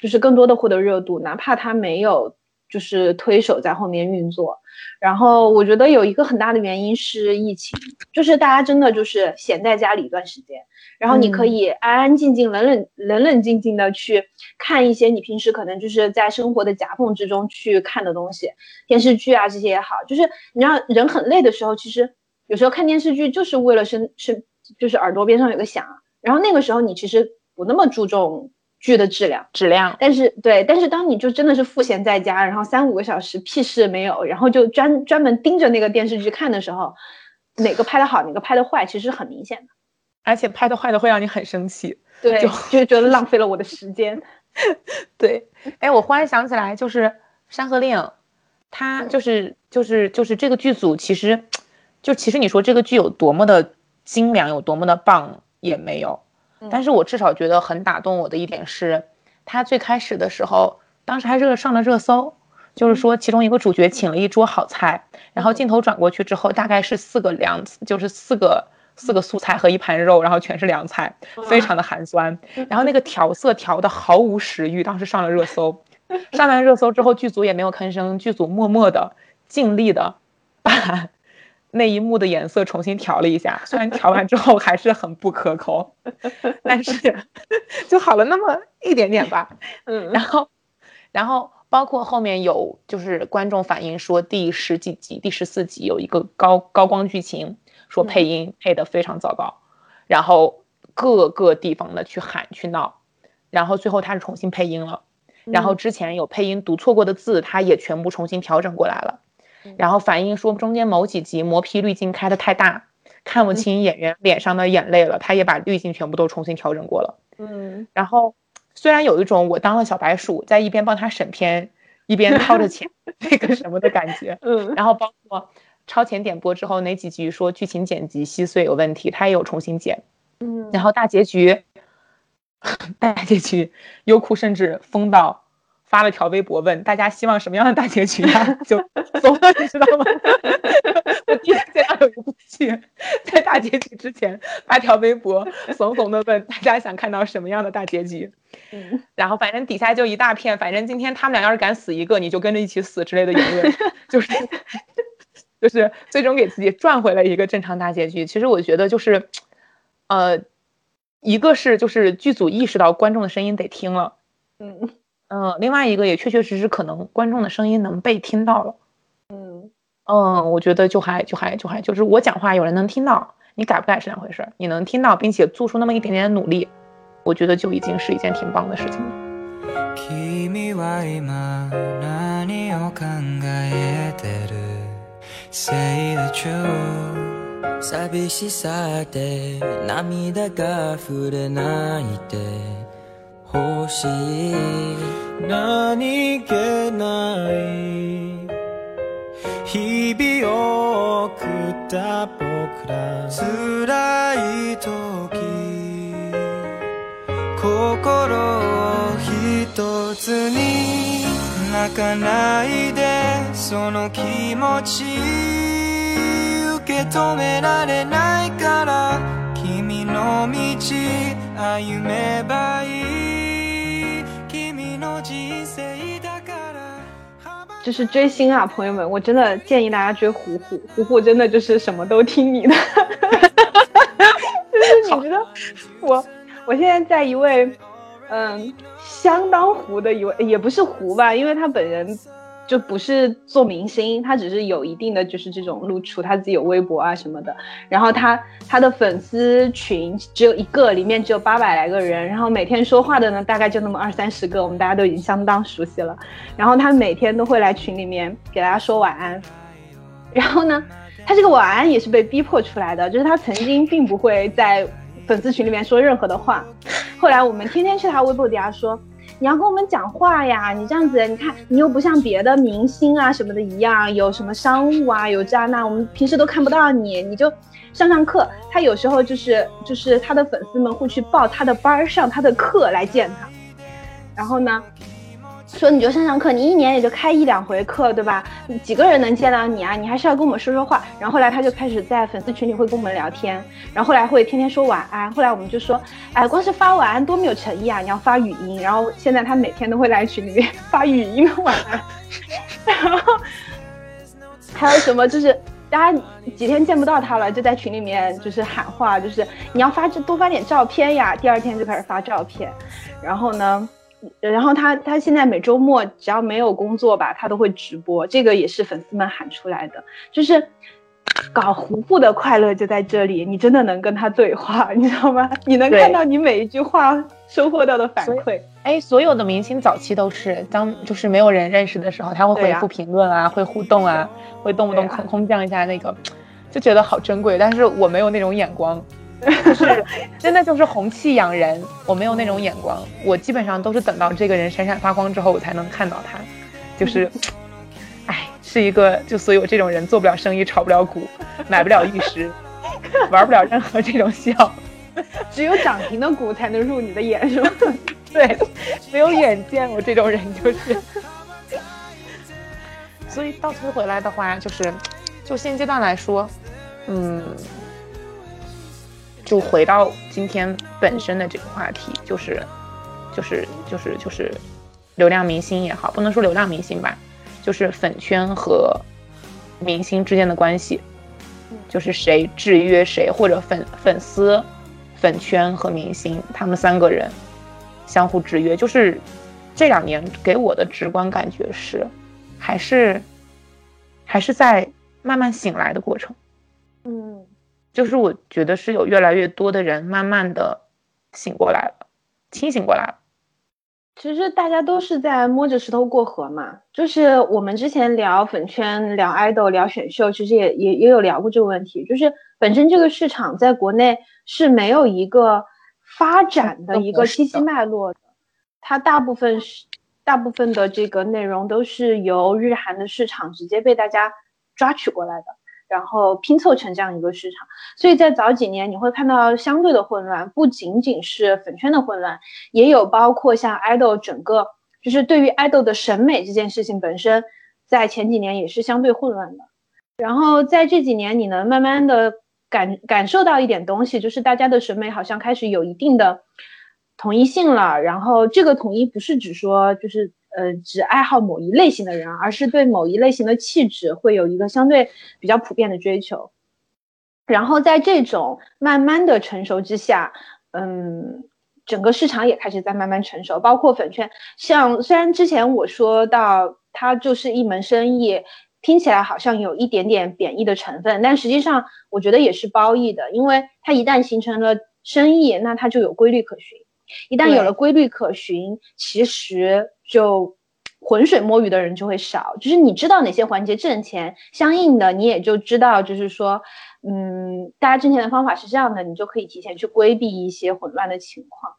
就是更多的获得热度，哪怕它没有就是推手在后面运作。然后我觉得有一个很大的原因是疫情，就是大家真的就是闲在家里一段时间。然后你可以安安静静、冷冷冷冷静静的去看一些你平时可能就是在生活的夹缝之中去看的东西，电视剧啊这些也好，就是你让人很累的时候，其实有时候看电视剧就是为了身身，就是耳朵边上有个响，然后那个时候你其实不那么注重剧的质量质量，但是对，但是当你就真的是赋闲在家，然后三五个小时屁事没有，然后就专专门盯着那个电视剧看的时候，哪个拍的好，哪个拍的坏，其实很明显的。而且拍的坏的会让你很生气，对，就就觉得浪费了我的时间。(laughs) 对，哎，我忽然想起来，就是《山河令》，它就是就是就是这个剧组，其实就其实你说这个剧有多么的精良，有多么的棒也没有。但是我至少觉得很打动我的一点是，他最开始的时候，当时还热上了热搜，就是说其中一个主角请了一桌好菜，然后镜头转过去之后，大概是四个凉，就是四个。四个素菜和一盘肉，然后全是凉菜，非常的寒酸。然后那个调色调的毫无食欲，当时上了热搜。(laughs) 上完热搜之后，剧组也没有吭声，剧组默默的、尽力的把那一幕的颜色重新调了一下。虽然调完之后还是很不可口，但是就好了那么一点点吧。(laughs) 嗯，然后，然后包括后面有就是观众反映说，第十几集、第十四集有一个高高光剧情。说配音配的非常糟糕，然后各个地方的去喊去闹，然后最后他是重新配音了，然后之前有配音读错过的字，他也全部重新调整过来了，然后反映说中间某几集磨皮滤镜开的太大，看不清演员脸上的眼泪了，他也把滤镜全部都重新调整过了。嗯，然后虽然有一种我当了小白鼠，在一边帮他审片，一边掏着钱 (laughs) 那个什么的感觉。嗯，然后包括。超前点播之后，哪几集说剧情剪辑稀碎有问题，他也有重新剪。嗯，然后大结局，(laughs) 大结局，优酷甚至封到发了条微博问大家希望什么样的大结局啊？(laughs) 就怂了，你知道吗？(laughs) 我第一次见到有一部剧在大结局之前发条微博，怂怂的问大家想看到什么样的大结局。嗯，然后反正底下就一大片，反正今天他们俩要是敢死一个，你就跟着一起死之类的言论，就是。就是最终给自己赚回了一个正常大结局。其实我觉得就是，呃，一个是就是剧组意识到观众的声音得听了，嗯嗯，另外一个也确确实实可能观众的声音能被听到了，嗯嗯，我觉得就还就还就还就是我讲话有人能听到，你改不改是两回事，你能听到并且做出那么一点点努力，我觉得就已经是一件挺棒的事情了。Say the truth 寂しさで涙が溢れ泣いて 欲しい何気ない日々を送った僕ら辛い時心を一つに泣かないでその気持ち受け止められないから君の道歩めばいい就是追星啊，朋友们，我真的建议大家追虎虎，虎虎真的就是什么都听你的。(laughs) 就是你知道，我我现在在一位，嗯，相当糊的一位，也不是糊吧，因为他本人。就不是做明星，他只是有一定的就是这种露出，他自己有微博啊什么的。然后他他的粉丝群只有一个，里面只有八百来个人。然后每天说话的呢，大概就那么二三十个，我们大家都已经相当熟悉了。然后他每天都会来群里面给大家说晚安。然后呢，他这个晚安也是被逼迫出来的，就是他曾经并不会在粉丝群里面说任何的话。后来我们天天去他微博底下说。你要跟我们讲话呀！你这样子，你看你又不像别的明星啊什么的一样，有什么商务啊，有这那，我们平时都看不到你，你就上上课。他有时候就是就是他的粉丝们会去报他的班上他的课来见他，然后呢？说你就上上课，你一年也就开一两回课，对吧？几个人能见到你啊？你还是要跟我们说说话。然后后来他就开始在粉丝群里会跟我们聊天，然后后来会天天说晚安。后来我们就说，哎，光是发晚安多没有诚意啊！你要发语音。然后现在他每天都会来群里面 (laughs) 发语音晚安。(laughs) 然后还有什么？就是大家几天见不到他了，就在群里面就是喊话，就是你要发多发点照片呀。第二天就开始发照片，然后呢？然后他他现在每周末只要没有工作吧，他都会直播，这个也是粉丝们喊出来的，就是搞糊糊的快乐就在这里，你真的能跟他对话，你知道吗？你能看到你每一句话收获到的反馈。哎，所有的明星早期都是当就是没有人认识的时候，他会回复评论啊，会互动啊，会动不动空空降一下那个，就觉得好珍贵。但是我没有那种眼光。就是真的就是红气养人，我没有那种眼光，我基本上都是等到这个人闪闪发光之后，我才能看到他。就是，哎，是一个就所以我这种人做不了生意，炒不了股，买不了玉石，玩不了任何这种笑，(laughs) 只有涨停的股才能入你的眼，是吗？(laughs) 对，没有远见，我这种人就是。所以倒推回来的话，就是就现阶段来说，嗯。就回到今天本身的这个话题，就是，就是，就是，就是，流量明星也好，不能说流量明星吧，就是粉圈和明星之间的关系，就是谁制约谁，或者粉粉丝、粉圈和明星他们三个人相互制约，就是这两年给我的直观感觉是，还是还是在慢慢醒来的过程，嗯。就是我觉得是有越来越多的人慢慢的醒过来了，清醒过来了。其实大家都是在摸着石头过河嘛。就是我们之前聊粉圈、聊爱豆、聊选秀，其实也也也有聊过这个问题。就是本身这个市场在国内是没有一个发展的一个信息脉络的，它大部分是大部分的这个内容都是由日韩的市场直接被大家抓取过来的。然后拼凑成这样一个市场，所以在早几年你会看到相对的混乱，不仅仅是粉圈的混乱，也有包括像爱豆整个，就是对于爱豆的审美这件事情本身，在前几年也是相对混乱的。然后在这几年，你能慢慢的感感受到一点东西，就是大家的审美好像开始有一定的统一性了。然后这个统一不是指说就是。呃，只爱好某一类型的人，而是对某一类型的气质会有一个相对比较普遍的追求。然后在这种慢慢的成熟之下，嗯，整个市场也开始在慢慢成熟，包括粉圈。像虽然之前我说到它就是一门生意，听起来好像有一点点贬义的成分，但实际上我觉得也是褒义的，因为它一旦形成了生意，那它就有规律可循。一旦有了规律可循，其实。就浑水摸鱼的人就会少，就是你知道哪些环节挣钱，相应的你也就知道，就是说，嗯，大家挣钱的方法是这样的，你就可以提前去规避一些混乱的情况。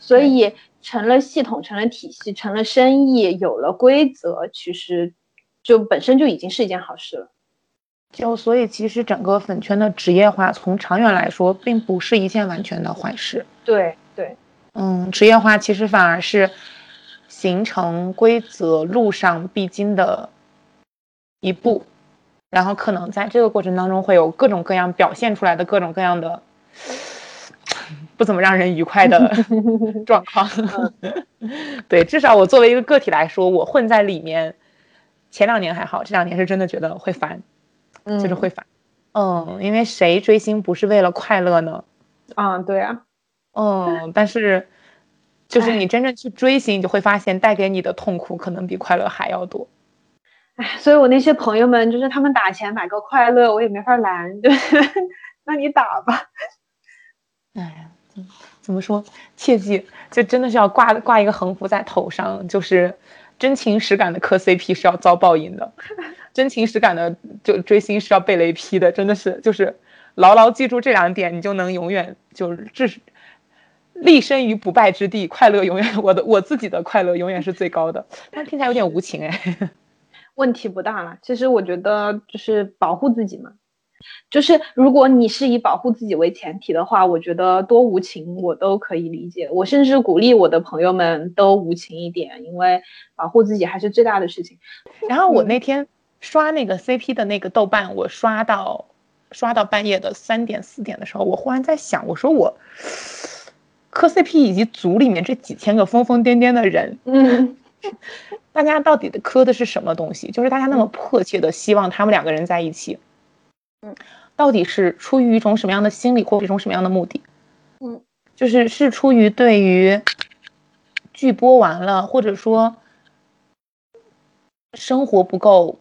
所以成了系统，成了体系，成了生意，有了规则，其实就本身就已经是一件好事了。就所以其实整个粉圈的职业化，从长远来说，并不是一件完全的坏事。对对，嗯，职业化其实反而是。形成规则路上必经的一步，然后可能在这个过程当中会有各种各样表现出来的各种各样的不怎么让人愉快的 (laughs) 状况。对，至少我作为一个个体来说，我混在里面，前两年还好，这两年是真的觉得会烦，就是会烦。嗯，因为谁追星不是为了快乐呢？啊，对啊。嗯，但是。就是你真正去追星，你就会发现带给你的痛苦可能比快乐还要多。哎，所以我那些朋友们，就是他们打钱买个快乐，我也没法拦，(laughs) 就是那你打吧。哎呀，怎么说？切记，就真的是要挂挂一个横幅在头上，就是真情实感的磕 CP 是要遭报应的，(laughs) 真情实感的就追星是要被雷劈的，真的是就是牢牢记住这两点，你就能永远就是至立身于不败之地，快乐永远 (laughs) 我的我自己的快乐永远是最高的。但听起来有点无情哎。(laughs) 问题不大了，其实我觉得就是保护自己嘛。就是如果你是以保护自己为前提的话，我觉得多无情我都可以理解。我甚至鼓励我的朋友们都无情一点，因为保护自己还是最大的事情。然后我那天刷那个 CP 的那个豆瓣，我刷到刷到半夜的三点四点的时候，我忽然在想，我说我磕 CP 以及组里面这几千个疯疯癫癫的人，嗯，(laughs) 大家到底的磕的是什么东西？就是大家那么迫切的希望他们两个人在一起。嗯，到底是出于一种什么样的心理，或者一种什么样的目的？嗯，就是是出于对于剧播完了，或者说生活不够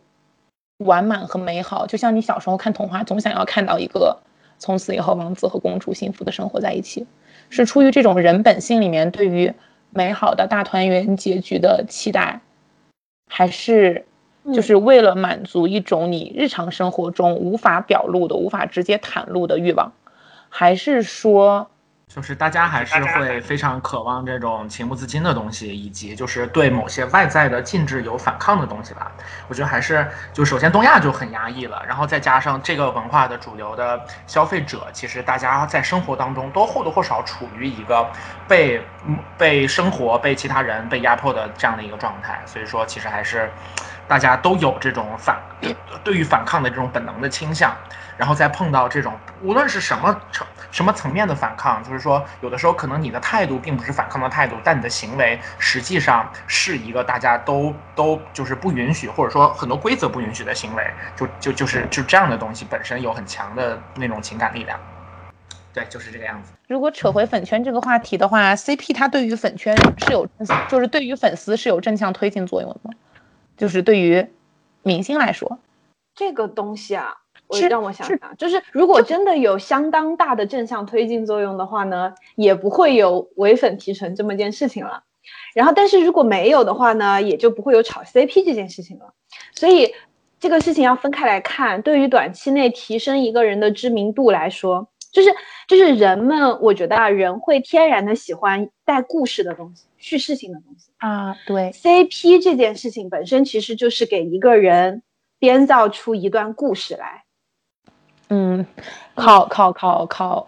完满和美好，就像你小时候看童话，总想要看到一个从此以后王子和公主幸福的生活在一起，是出于这种人本性里面对于美好的大团圆结局的期待，还是？就是为了满足一种你日常生活中无法表露的、无法直接袒露的欲望，还是说，就是大家还是会非常渴望这种情不自禁的东西，以及就是对某些外在的禁制有反抗的东西吧？我觉得还是就首先东亚就很压抑了，然后再加上这个文化的主流的消费者，其实大家在生活当中都或多或少处于一个被被生活、被其他人被压迫的这样的一个状态，所以说其实还是。大家都有这种反对于反抗的这种本能的倾向，然后再碰到这种无论是什么层什么层面的反抗，就是说有的时候可能你的态度并不是反抗的态度，但你的行为实际上是一个大家都都就是不允许或者说很多规则不允许的行为，就就就是就这样的东西本身有很强的那种情感力量。对，就是这个样子。如果扯回粉圈这个话题的话，CP 它对于粉圈是有就是对于粉丝是有正向推进作用的吗？就是对于明星来说，这个东西啊，我让我想想，就是如果真的有相当大的正向推进作用的话呢，也不会有唯粉提成这么件事情了。然后，但是如果没有的话呢，也就不会有炒 CP 这件事情了。所以这个事情要分开来看。对于短期内提升一个人的知名度来说，就是就是人们，我觉得啊，人会天然的喜欢带故事的东西，叙事性的东西。啊，对，CP 这件事情本身其实就是给一个人编造出一段故事来。嗯，靠靠靠靠，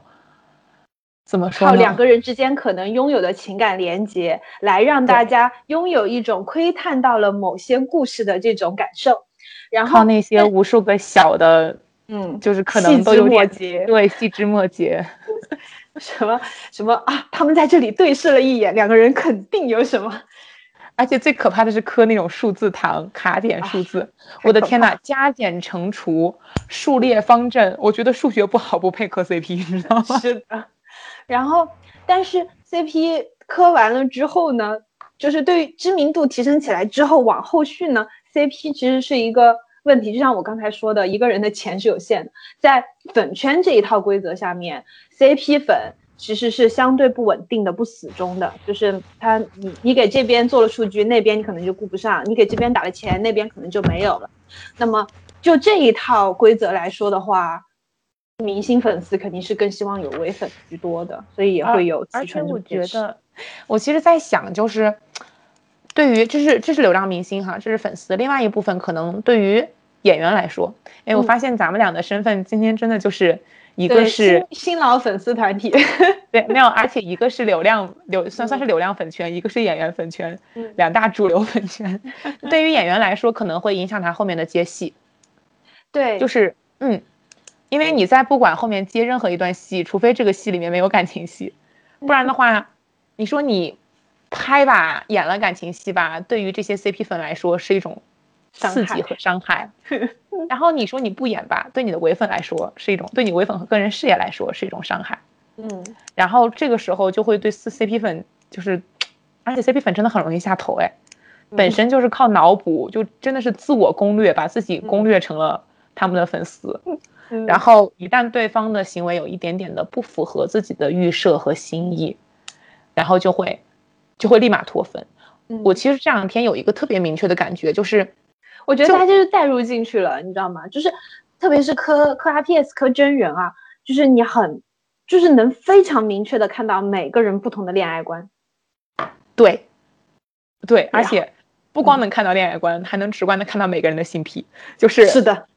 怎么说？靠两个人之间可能拥有的情感连接，来让大家拥有一种窥探到了某些故事的这种感受。然后靠那些无数个小的，嗯，就是可能都有点对细枝末节。(laughs) 什么什么啊？他们在这里对视了一眼，两个人肯定有什么。而且最可怕的是磕那种数字糖卡点数字，我的天呐，加减乘除、数列方阵，我觉得数学不好不配磕 CP，你知道吗？是的。然后，但是 CP 磕完了之后呢，就是对知名度提升起来之后，往后续呢，CP 其实是一个问题。就像我刚才说的，一个人的钱是有限的，在粉圈这一套规则下面，CP 粉。其实是相对不稳定的、不死忠的，就是他，你你给这边做了数据，那边你可能就顾不上；你给这边打了钱，那边可能就没有了。那么就这一套规则来说的话，明星粉丝肯定是更希望有唯粉居多的，所以也会有。而且我觉得，我其实在想，就是对于这是这是流量明星哈，这是粉丝；另外一部分可能对于演员来说，哎，我发现咱们俩的身份今天真的就是。一个是新老粉丝团体，(laughs) 对，没有，而且一个是流量流算算是流量粉圈，一个是演员粉圈，两大主流粉圈。(laughs) 对于演员来说，可能会影响他后面的接戏。对，就是嗯，因为你在不管后面接任何一段戏，除非这个戏里面没有感情戏，不然的话，你说你拍吧，演了感情戏吧，对于这些 CP 粉来说是一种。刺激和伤害，(laughs) 然后你说你不演吧，对你的唯粉来说是一种，对你唯粉和个人事业来说是一种伤害。嗯，然后这个时候就会对四 CP 粉就是，而且 CP 粉真的很容易下头哎，本身就是靠脑补，就真的是自我攻略，把自己攻略成了他们的粉丝。然后一旦对方的行为有一点点的不符合自己的预设和心意，然后就会就会立马脱粉。我其实这两天有一个特别明确的感觉，就是我觉得他就是带入进去了，你知道吗？就是特别是磕磕 RPS 磕真人啊，就是你很就是能非常明确的看到每个人不同的恋爱观。对，对，而且不光能看到恋爱观，还能直观的看到每个人的性癖，就是是的。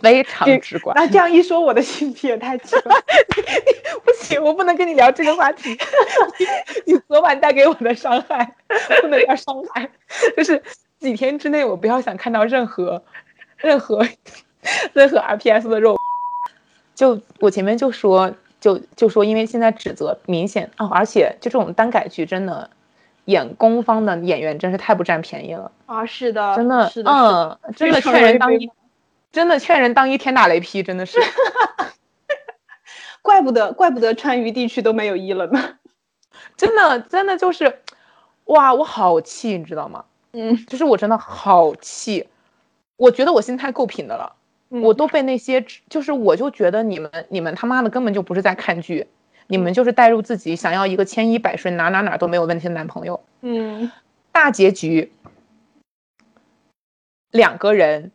非常直观。那这样一说，我的性癖也太直观。(laughs) 不行，我不能跟你聊这个话题。你昨晚带给我的伤害，不能聊伤害。就是几天之内，我不要想看到任何、任何、任何 RPS 的肉。就我前面就说，就就说，因为现在指责明显哦，而且就这种单改剧，真的演攻方的演员真是太不占便宜了啊！是的，真的，是的，嗯，真的劝人当一。真的劝人当一天打雷劈，真的是，(laughs) 怪不得怪不得川渝地区都没有一了呢。真的真的就是，哇，我好气，你知道吗？嗯，就是我真的好气，我觉得我心态够平的了，我都被那些就是我就觉得你们你们他妈的根本就不是在看剧，你们就是代入自己想要一个千依百顺哪哪哪都没有问题的男朋友。嗯，大结局，两个人。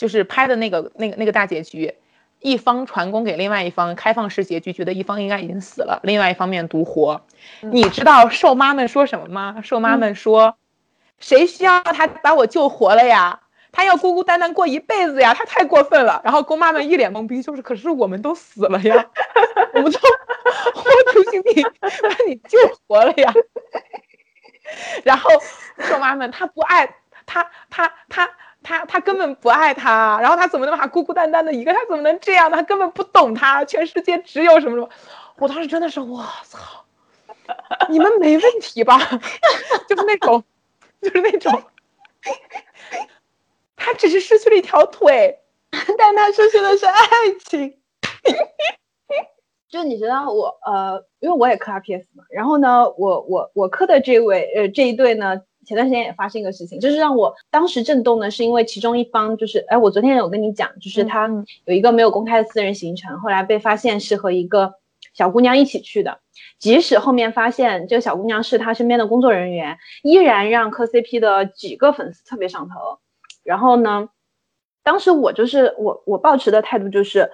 就是拍的那个那个那个大结局，一方传功给另外一方，开放式结局，觉得一方应该已经死了，另外一方面独活。你知道兽妈们说什么吗？兽妈们说，谁需要他把我救活了呀？他要孤孤单单过一辈子呀？他太过分了。然后公妈们一脸懵逼，就是可是我们都死了呀，我们都豁出性命把你救活了呀。(laughs) 然后兽妈们，他不爱他，他他。他他他根本不爱他，然后他怎么能把他孤孤单单的一个？他怎么能这样呢？他根本不懂他，全世界只有什么什么？我当时真的是，我操！你们没问题吧？(laughs) 就是那种，就是那种，他只是失去了一条腿，但他失去的是爱情。就你知道我呃，因为我也磕 RPS 嘛，然后呢，我我我磕的这位呃这一对呢。前段时间也发生一个事情，就是让我当时震动呢，是因为其中一方就是，哎，我昨天有跟你讲，就是他有一个没有公开的私人行程，后来被发现是和一个小姑娘一起去的，即使后面发现这个小姑娘是他身边的工作人员，依然让磕 CP 的几个粉丝特别上头。然后呢，当时我就是我我抱持的态度就是，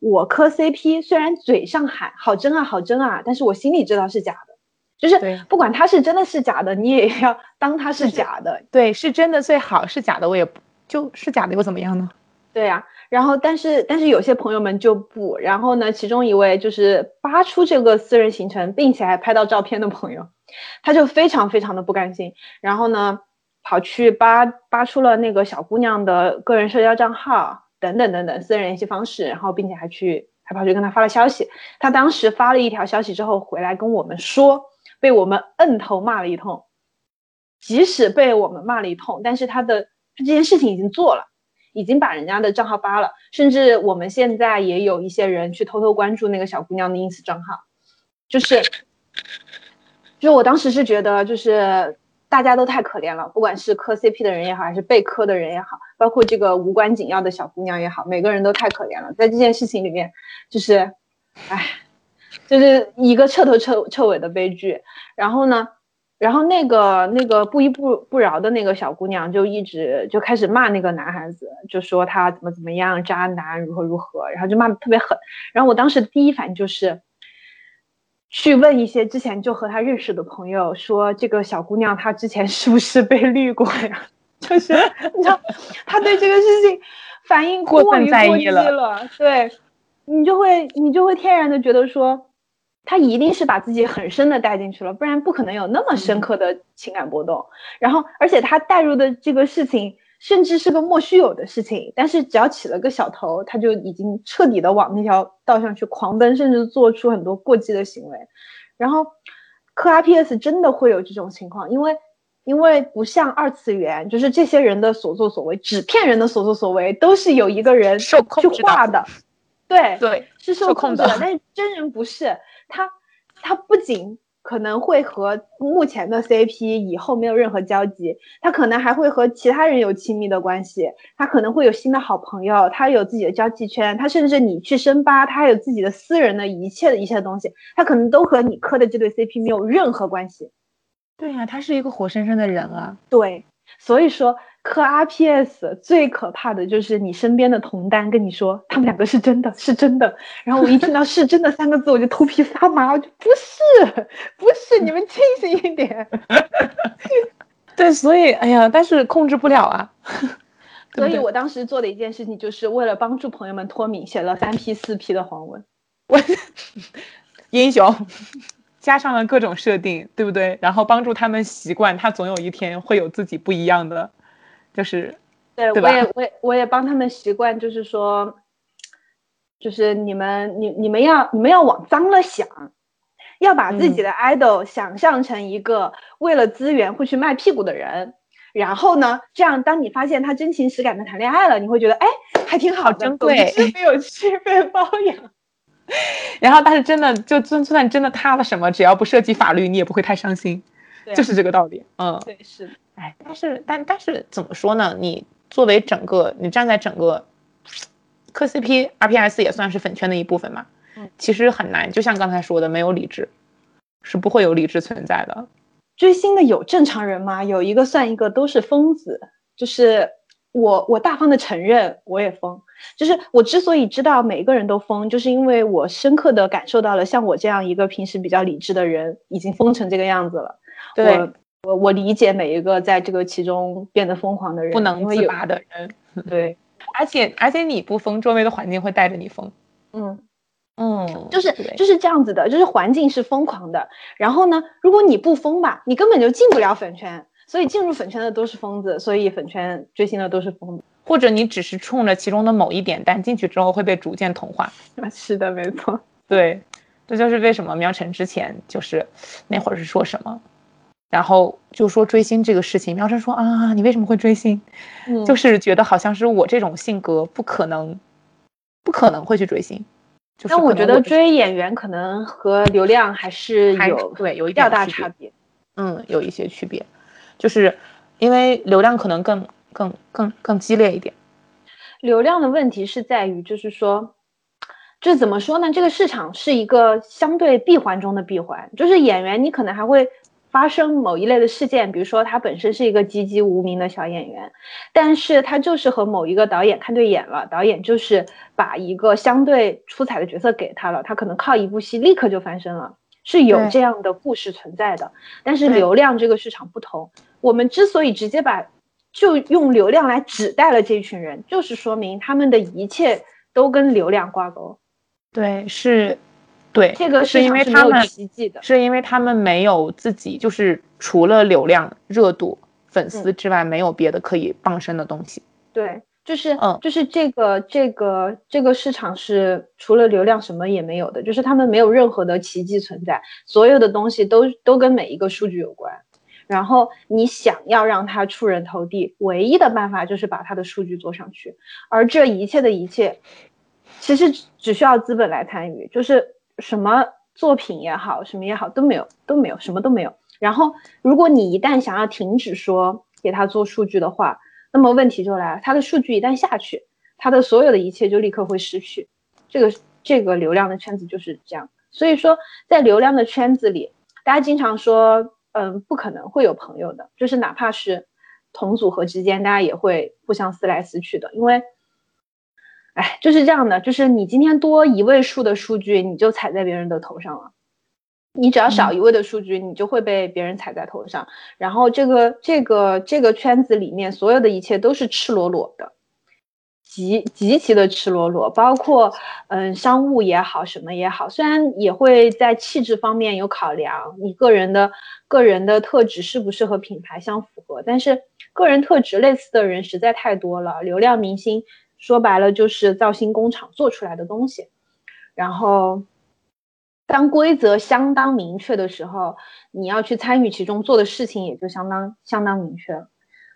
我磕 CP 虽然嘴上喊好真啊好真啊，但是我心里知道是假的。就是不管他是真的是假的，你也要当他是假的。对，是真的最好，是假的我也不就是假的又怎么样呢？对呀，然后但是但是有些朋友们就不，然后呢，其中一位就是扒出这个私人行程，并且还拍到照片的朋友，他就非常非常的不甘心，然后呢，跑去扒扒出了那个小姑娘的个人社交账号等等等等私人联系方式，然后并且还去还跑去跟他发了消息。他当时发了一条消息之后回来跟我们说。被我们摁头骂了一通，即使被我们骂了一通，但是他的他这件事情已经做了，已经把人家的账号扒了，甚至我们现在也有一些人去偷偷关注那个小姑娘的 ins 账号，就是，就我当时是觉得，就是大家都太可怜了，不管是磕 CP 的人也好，还是被磕的人也好，包括这个无关紧要的小姑娘也好，每个人都太可怜了，在这件事情里面，就是，唉。就是一个彻头彻彻尾的悲剧，然后呢，然后那个那个不依不不饶的那个小姑娘就一直就开始骂那个男孩子，就说他怎么怎么样，渣男如何如何，然后就骂的特别狠。然后我当时第一反应就是去问一些之前就和他认识的朋友，说这个小姑娘她之前是不是被绿过呀？(laughs) 就是你知道，他对这个事情反应过于过激了，对你就会你就会天然的觉得说。他一定是把自己很深的带进去了，不然不可能有那么深刻的情感波动。然后，而且他带入的这个事情，甚至是个莫须有的事情，但是只要起了个小头，他就已经彻底的往那条道上去狂奔，甚至做出很多过激的行为。然后，磕 RPS 真的会有这种情况，因为因为不像二次元，就是这些人的所作所为，纸片人的所作所为，都是有一个人受控去画的。对对，是受控制的，但是真人不是。他他不仅可能会和目前的 CP 以后没有任何交集，他可能还会和其他人有亲密的关系，他可能会有新的好朋友，他有自己的交际圈，他甚至你去深扒，他还有自己的私人的一切的一切东西，他可能都和你磕的这对 CP 没有任何关系。对呀，他是一个活生生的人啊。对，所以说。磕 RPS 最可怕的就是你身边的同担跟你说他们两个是真的是真的，然后我一听到是真的三个字我就头皮发麻，我就不是不是，你们清醒一点。(laughs) 对，所以哎呀，但是控制不了啊。(laughs) 所以我当时做的一件事情就是为了帮助朋友们脱敏，写了三批四批的黄文。我英雄加上了各种设定，对不对？然后帮助他们习惯，他总有一天会有自己不一样的。就是，对我也我也我也帮他们习惯，就是说，就是你们你你们要你们要往脏了想，要把自己的 idol 想象成一个为了资源会去卖屁股的人，然后呢，这样当你发现他真情实感的谈恋爱了，你会觉得哎还挺好的，珍贵，没有 (laughs) 区别包养。(laughs) 然后但是真的就就算真的塌了什么，只要不涉及法律，你也不会太伤心，就是这个道理。嗯，对，是的。哎，但是但但是怎么说呢？你作为整个，你站在整个磕 CP RPS 也算是粉圈的一部分嘛。嗯，其实很难，就像刚才说的，没有理智，是不会有理智存在的。追星的有正常人吗？有一个算一个，都是疯子。就是我，我大方的承认，我也疯。就是我之所以知道每一个人都疯，就是因为我深刻的感受到了，像我这样一个平时比较理智的人，已经疯成这个样子了。对。我我理解每一个在这个其中变得疯狂的人，不能自拔的人。(laughs) 对，而且而且你不疯，周围的环境会带着你疯。嗯嗯，就是就是这样子的，就是环境是疯狂的。然后呢，如果你不疯吧，你根本就进不了粉圈。所以进入粉圈的都是疯子，所以粉圈追星的都是疯子。或者你只是冲着其中的某一点，但进去之后会被逐渐同化。(laughs) 是的，没错。(laughs) 对，这就是为什么苗晨之前就是那会儿是说什么。然后就说追星这个事情，苗晨说啊，你为什么会追星？就是觉得好像是我这种性格不可能，不可能会去追星。但我觉得追演员可能和流量还是有对有一点大差别。嗯，有一些区别，就是因为流量可能更更更更激烈一点。流量的问题是在于，就是说，这怎么说呢？这个市场是一个相对闭环中的闭环，就是演员你可能还会。发生某一类的事件，比如说他本身是一个籍籍无名的小演员，但是他就是和某一个导演看对眼了，导演就是把一个相对出彩的角色给他了，他可能靠一部戏立刻就翻身了，是有这样的故事存在的。但是流量这个市场不同，我们之所以直接把就用流量来指代了这群人，就是说明他们的一切都跟流量挂钩。对，是。对，这个是因为他们是因为他们没有自己，就是除了流量、热度、粉丝之外，没有别的可以傍身的东西。对，就是嗯，就是这个这个这个市场是除了流量什么也没有的，就是他们没有任何的奇迹存在，所有的东西都都跟每一个数据有关。然后你想要让它出人头地，唯一的办法就是把它的数据做上去，而这一切的一切，其实只需要资本来参与，就是。什么作品也好，什么也好都没有，都没有，什么都没有。然后，如果你一旦想要停止说给他做数据的话，那么问题就来了，他的数据一旦下去，他的所有的一切就立刻会失去。这个这个流量的圈子就是这样。所以说，在流量的圈子里，大家经常说，嗯，不可能会有朋友的，就是哪怕是同组合之间，大家也会互相撕来撕去的，因为。哎，就是这样的，就是你今天多一位数的数据，你就踩在别人的头上了；你只要少一位的数据，你就会被别人踩在头上。然后这个这个这个圈子里面，所有的一切都是赤裸裸的，极极其的赤裸裸，包括嗯商务也好，什么也好，虽然也会在气质方面有考量，你个人的个人的特质是不是和品牌相符合，但是个人特质类似的人实在太多了，流量明星。说白了就是造星工厂做出来的东西，然后当规则相当明确的时候，你要去参与其中做的事情也就相当相当明确了，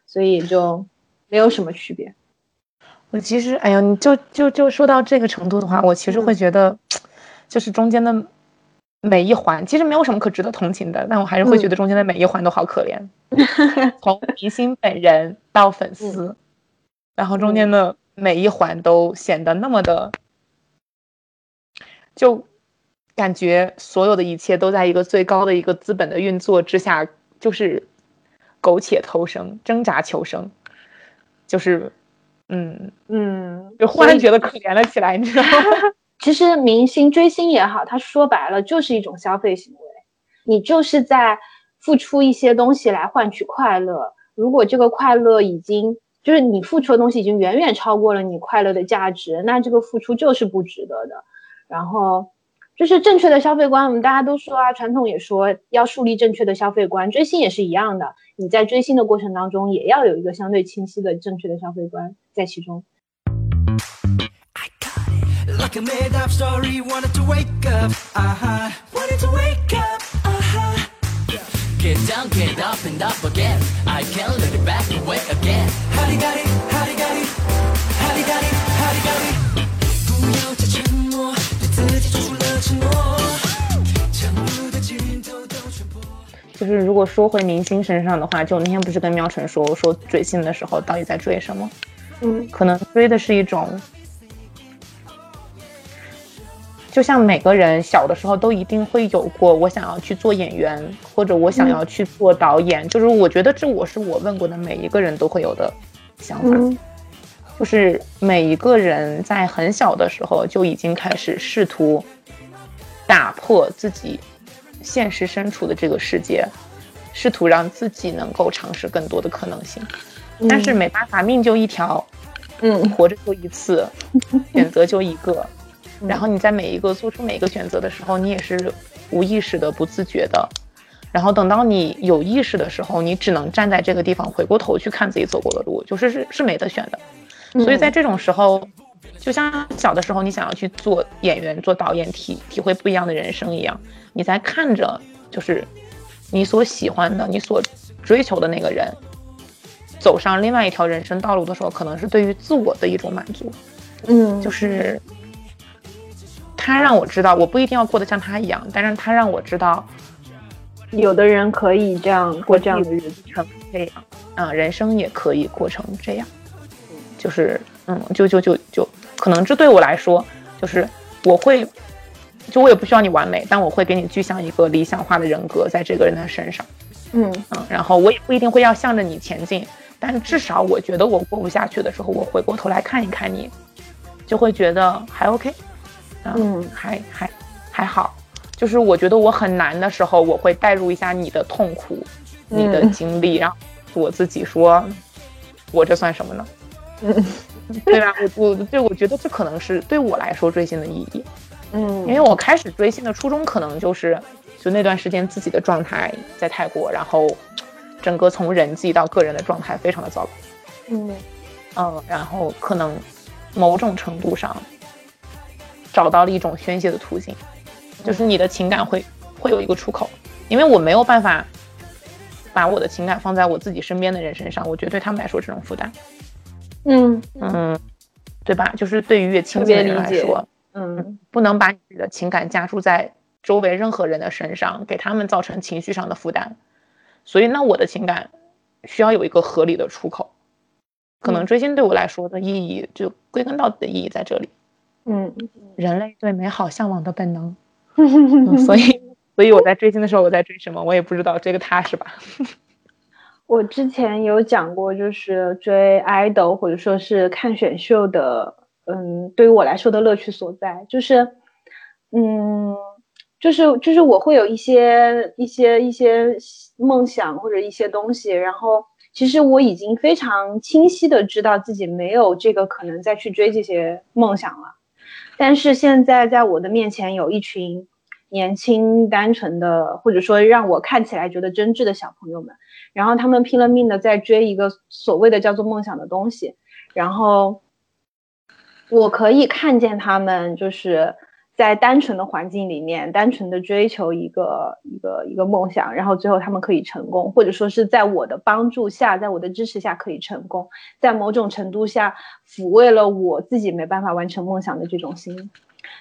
所以就没有什么区别。我其实，哎呀，你就就就说到这个程度的话，我其实会觉得，就是中间的每一环其实没有什么可值得同情的，但我还是会觉得中间的每一环都好可怜，从明星本人到粉丝，然后中间的每一环都显得那么的，就感觉所有的一切都在一个最高的一个资本的运作之下，就是苟且偷生，挣扎求生，就是嗯嗯，就忽然觉得可怜了起来，你知道吗？(laughs) 其实明星追星也好，他说白了就是一种消费行为，你就是在付出一些东西来换取快乐。如果这个快乐已经就是你付出的东西已经远远超过了你快乐的价值，那这个付出就是不值得的。然后就是正确的消费观，我们大家都说啊，传统也说要树立正确的消费观，追星也是一样的。你在追星的过程当中，也要有一个相对清晰的正确的消费观在其中。like a made up story get down get up and up again i can't let it back away again 就是如果说回明星身上的话，就我那天不是跟喵晨说，我说追星的时候到底在追什么？嗯，可能追的是一种就像每个人小的时候都一定会有过，我想要去做演员，或者我想要去做导演，就是我觉得这我是我问过的每一个人都会有的想法，就是每一个人在很小的时候就已经开始试图打破自己现实身处的这个世界，试图让自己能够尝试更多的可能性，但是没办法，命就一条，嗯，活着就一次，(laughs) 选择就一个。然后你在每一个做出每一个选择的时候，你也是无意识的、不自觉的。然后等到你有意识的时候，你只能站在这个地方，回过头去看自己走过的路，就是是是没得选的。所以在这种时候，就像小的时候你想要去做演员、做导演，体体会不一样的人生一样，你在看着就是你所喜欢的、你所追求的那个人走上另外一条人生道路的时候，可能是对于自我的一种满足。嗯，就是。他让我知道，我不一定要过得像他一样，但是他让我知道，有的人可以这样过这样的日子，成这样，啊，人生也可以过成这样，就是，嗯，就就就就，可能这对我来说，就是我会，就我也不需要你完美，但我会给你具象一个理想化的人格在这个人的身上，嗯。嗯，然后我也不一定会要向着你前进，但至少我觉得我过不下去的时候，我回过头来看一看你，就会觉得还 OK。嗯，还还还好，就是我觉得我很难的时候，我会带入一下你的痛苦，你的经历，然后我自己说，我这算什么呢？嗯，(laughs) 对吧？我我对我觉得这可能是对我来说追星的意义。嗯，因为我开始追星的初衷可能就是，就那段时间自己的状态在泰国，然后整个从人际到个人的状态非常的糟糕。嗯嗯，然后可能某种程度上。找到了一种宣泄的途径，就是你的情感会会有一个出口，因为我没有办法把我的情感放在我自己身边的人身上，我觉得对他们来说这种负担。嗯嗯，对吧？就是对于越亲近的人来说，嗯，不能把你的情感加注在周围任何人的身上，给他们造成情绪上的负担。所以，那我的情感需要有一个合理的出口。可能追星对我来说的意义，就归根到底的意义在这里。嗯，人类对美好向往的本能，(laughs) 所以，所以我在追星的时候，我在追什么，我也不知道。这个他是吧？(laughs) 我之前有讲过，就是追 idol 或者说是看选秀的，嗯，对于我来说的乐趣所在，就是，嗯，就是就是我会有一些一些一些梦想或者一些东西，然后其实我已经非常清晰的知道自己没有这个可能再去追这些梦想了。但是现在在我的面前有一群年轻、单纯的，或者说让我看起来觉得真挚的小朋友们，然后他们拼了命的在追一个所谓的叫做梦想的东西，然后我可以看见他们就是。在单纯的环境里面，单纯的追求一个一个一个梦想，然后最后他们可以成功，或者说是在我的帮助下，在我的支持下可以成功，在某种程度下抚慰了我自己没办法完成梦想的这种心，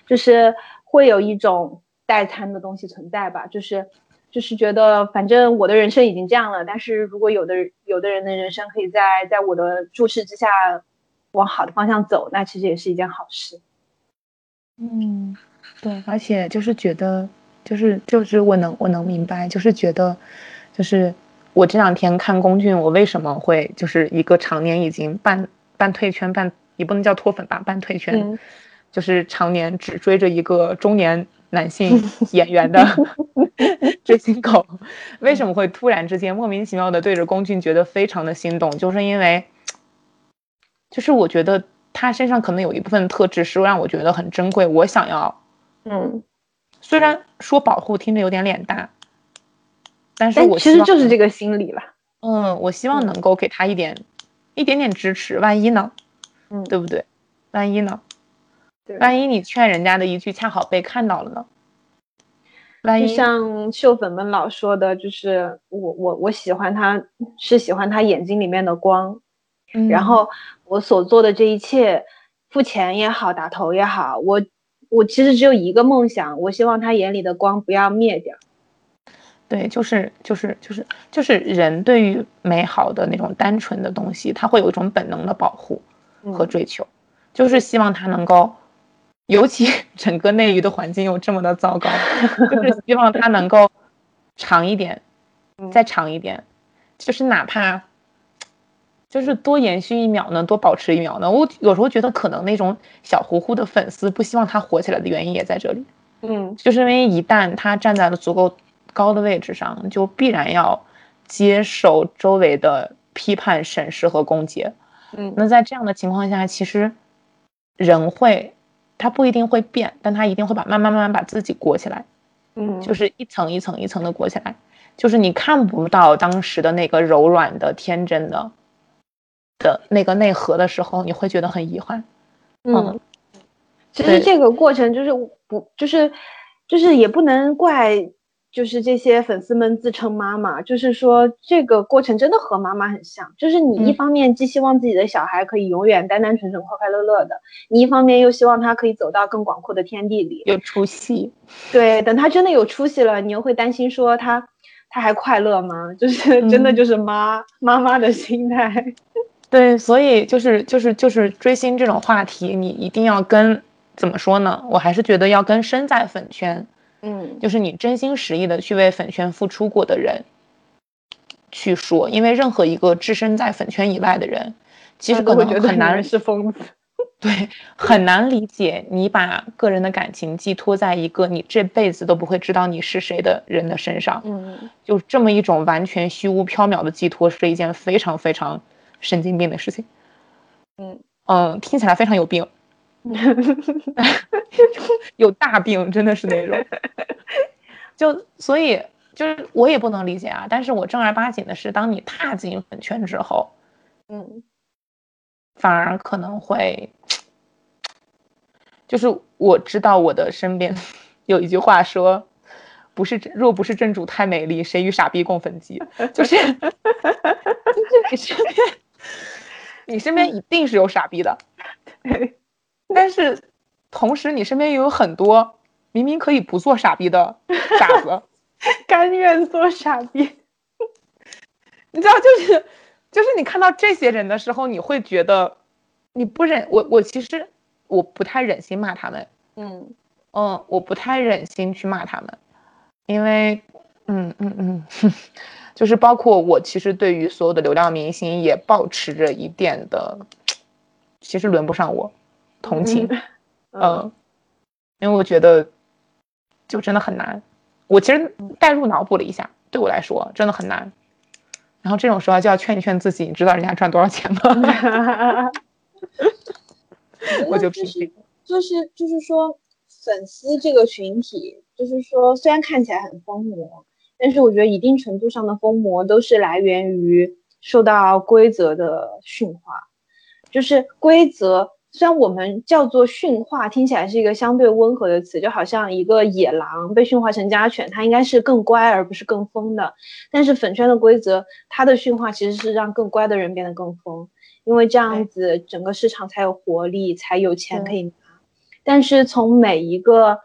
就是会有一种代餐的东西存在吧，就是就是觉得反正我的人生已经这样了，但是如果有的有的人的人生可以在在我的注视之下往好的方向走，那其实也是一件好事。嗯，对，而且就是觉得就是就是我能我能明白，就是觉得就是我这两天看龚俊，我为什么会就是一个常年已经半半退圈半也不能叫脱粉吧，半退圈。就是常年只追着一个中年男性 (laughs) 演员的 (laughs) 追星狗，为什么会突然之间莫名其妙的对着龚俊觉得非常的心动？就是因为，就是我觉得他身上可能有一部分特质是让我觉得很珍贵，我想要，嗯，虽然说保护听着有点脸大，但是我其实就是这个心理了。嗯，我希望能够给他一点一点点支持，万一呢？嗯，对不对？万一呢？万一你劝人家的一句恰好被看到了呢？万一像秀粉们老说的，就是我我我喜欢他是喜欢他眼睛里面的光，然后我所做的这一切，付钱也好，打头也好，我我其实只有一个梦想，我希望他眼里的光不要灭掉。对，就是就是就是就是人对于美好的那种单纯的东西，他会有一种本能的保护和追求，就是希望他能够。尤其 (laughs) 整个内娱的环境又这么的糟糕，就是希望他能够长一点，再长一点，就是哪怕就是多延续一秒呢，多保持一秒呢。我有时候觉得可能那种小糊糊的粉丝不希望他火起来的原因也在这里，嗯，就是因为一旦他站在了足够高的位置上，就必然要接受周围的批判、审视和攻击，嗯，那在这样的情况下，其实人会。他不一定会变，但他一定会把慢慢慢慢把自己裹起来，嗯，就是一层一层一层的裹起来，就是你看不到当时的那个柔软的、天真的的那个内核的时候，你会觉得很遗憾。嗯，其实这个过程就是不就是就是也不能怪。就是这些粉丝们自称妈妈，就是说这个过程真的和妈妈很像。就是你一方面既希望自己的小孩可以永远单单纯纯、快快乐乐的，你一方面又希望他可以走到更广阔的天地里，有出息。对，等他真的有出息了，你又会担心说他他还快乐吗？就是真的就是妈妈妈的心态。对，所以就是就是就是追星这种话题，你一定要跟怎么说呢？我还是觉得要跟身在粉圈。嗯，就是你真心实意的去为粉圈付出过的人去说，因为任何一个置身在粉圈以外的人，其实可能很难是疯子，(laughs) 对，很难理解你把个人的感情寄托在一个你这辈子都不会知道你是谁的人的身上，嗯，就这么一种完全虚无缥缈的寄托，是一件非常非常神经病的事情，嗯嗯，听起来非常有病。(laughs) 有大病，真的是那种，就所以就是我也不能理解啊。但是我正儿八经的是，当你踏进粉圈之后，嗯，反而可能会，就是我知道我的身边有一句话说，不是若不是正主太美丽，谁与傻逼共粉机？就是就是你身边，你身边一定是有傻逼的。(laughs) 但是，同时你身边也有很多明明可以不做傻逼的傻子，(laughs) 甘愿做傻逼。你知道，就是就是你看到这些人的时候，你会觉得你不忍我我其实我不太忍心骂他们，嗯嗯，我不太忍心去骂他们，因为嗯嗯嗯，就是包括我其实对于所有的流量明星也保持着一点的，其实轮不上我。同情，嗯，因为我觉得就真的很难。我其实代入脑补了一下，对我来说真的很难。然后这种时候就要劝一劝自己，你知道人家赚多少钱吗？(laughs) 我就就是就是就是说，粉丝这个群体，就是说虽然看起来很疯魔，但是我觉得一定程度上的疯魔都是来源于受到规则的驯化，就是规则。虽然我们叫做驯化，听起来是一个相对温和的词，就好像一个野狼被驯化成家犬，它应该是更乖而不是更疯的。但是粉圈的规则，它的驯化其实是让更乖的人变得更疯，因为这样子整个市场才有活力，才有钱可以拿。但是从每一个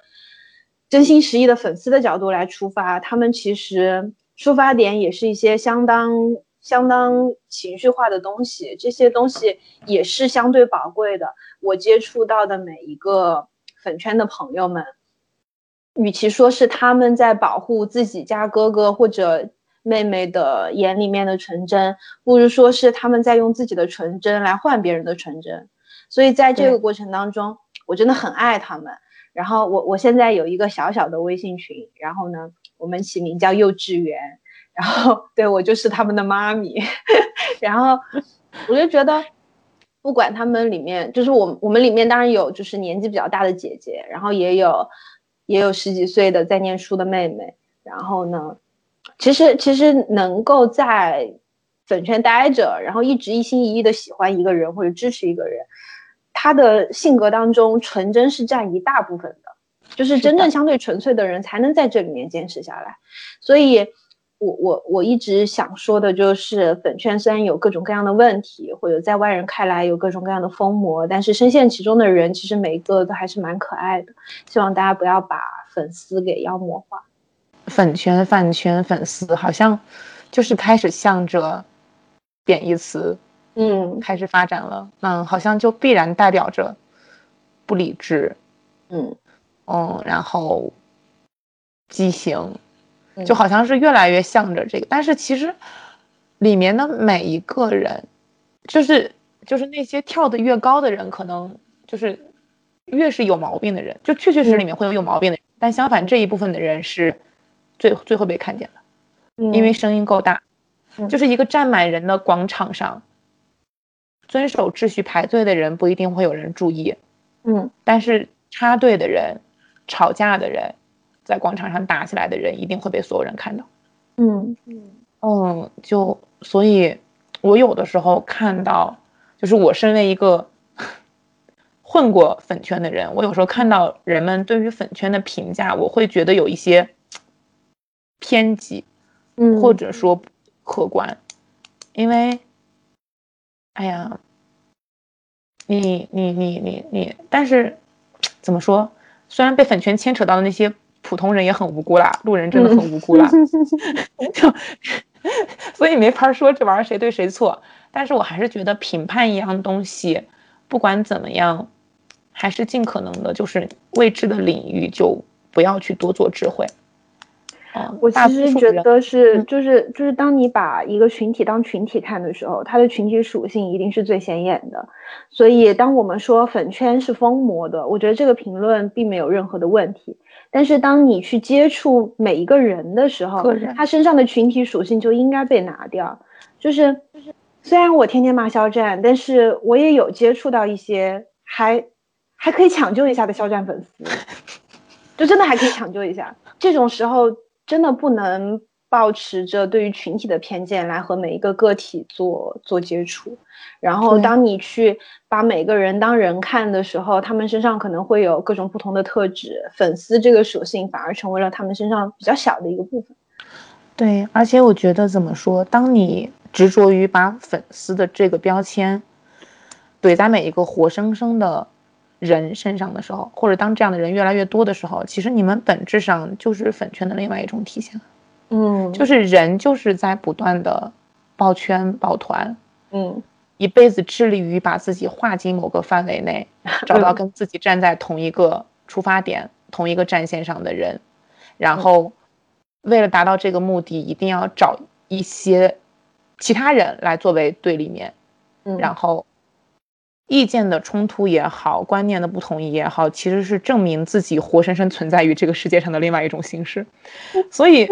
真心实意的粉丝的角度来出发，他们其实出发点也是一些相当相当情绪化的东西，这些东西也是相对宝贵的。我接触到的每一个粉圈的朋友们，与其说是他们在保护自己家哥哥或者妹妹的眼里面的纯真，不如说是他们在用自己的纯真来换别人的纯真。所以在这个过程当中，我真的很爱他们。然后我我现在有一个小小的微信群，然后呢，我们起名叫幼稚园，然后对我就是他们的妈咪，(laughs) 然后我就觉得，不管他们里面，就是我我们里面当然有就是年纪比较大的姐姐，然后也有也有十几岁的在念书的妹妹，然后呢，其实其实能够在粉圈待着，然后一直一心一意的喜欢一个人或者支持一个人。他的性格当中，纯真是占一大部分的，就是真正相对纯粹的人才能在这里面坚持下来。所以，我我我一直想说的就是，粉圈虽然有各种各样的问题，或者在外人看来有各种各样的疯魔，但是深陷其中的人，其实每一个都还是蛮可爱的。希望大家不要把粉丝给妖魔化。粉圈、饭圈、粉丝，好像就是开始向着贬义词。嗯，开始发展了，嗯，好像就必然代表着不理智，嗯嗯，然后畸形，就好像是越来越向着这个。但是其实里面的每一个人，就是就是那些跳得越高的人，可能就是越是有毛病的人，就确确实实里面会有有毛病的人。但相反，这一部分的人是最最后被看见的，因为声音够大，就是一个站满人的广场上。遵守秩序排队的人不一定会有人注意，嗯，但是插队的人、吵架的人、在广场上打起来的人一定会被所有人看到，嗯。嗯。嗯，就所以，我有的时候看到，就是我身为一个 (laughs) 混过粉圈的人，我有时候看到人们对于粉圈的评价，我会觉得有一些偏激，嗯，或者说不客观，因为。哎呀，你你你你你，但是怎么说？虽然被粉圈牵扯到的那些普通人也很无辜啦，路人真的很无辜啦，(laughs) 就所以没法说这玩意儿谁对谁错。但是我还是觉得评判一样东西，不管怎么样，还是尽可能的，就是未知的领域就不要去多做智慧。我其实觉得是，就是就是，当你把一个群体当群体看的时候，它的群体属性一定是最显眼的。所以，当我们说粉圈是疯魔的，我觉得这个评论并没有任何的问题。但是，当你去接触每一个人的时候，他身上的群体属性就应该被拿掉。就是就是，虽然我天天骂肖战，但是我也有接触到一些还还可以抢救一下的肖战粉丝，(laughs) 就真的还可以抢救一下。这种时候。真的不能保持着对于群体的偏见来和每一个个体做做接触，然后当你去把每个人当人看的时候，他们身上可能会有各种不同的特质，粉丝这个属性反而成为了他们身上比较小的一个部分。对，而且我觉得怎么说，当你执着于把粉丝的这个标签怼在每一个活生生的。人身上的时候，或者当这样的人越来越多的时候，其实你们本质上就是粉圈的另外一种体现。嗯，就是人就是在不断的抱圈抱团，嗯，一辈子致力于把自己划进某个范围内，找到跟自己站在同一个出发点、同一个战线上的人，然后为了达到这个目的，一定要找一些其他人来作为对立面，嗯，然后。意见的冲突也好，观念的不统一也好，其实是证明自己活生生存在于这个世界上的另外一种形式。所以，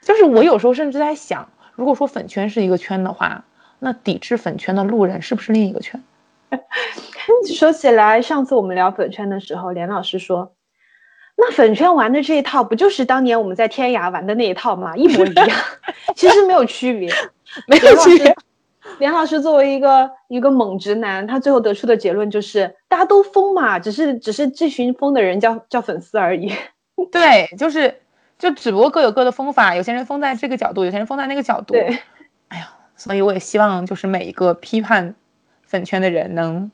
就是我有时候甚至在想，如果说粉圈是一个圈的话，那抵制粉圈的路人是不是另一个圈？(laughs) 说起来，上次我们聊粉圈的时候，连老师说，那粉圈玩的这一套，不就是当年我们在天涯玩的那一套吗？一模一样，(laughs) 其实没有区别，没有区别。连老师作为一个一个猛直男，他最后得出的结论就是，大家都疯嘛，只是只是这群疯的人叫叫粉丝而已。(laughs) 对，就是就只不过各有各的疯法，有些人疯在这个角度，有些人疯在那个角度。对，哎呀，所以我也希望就是每一个批判粉圈的人能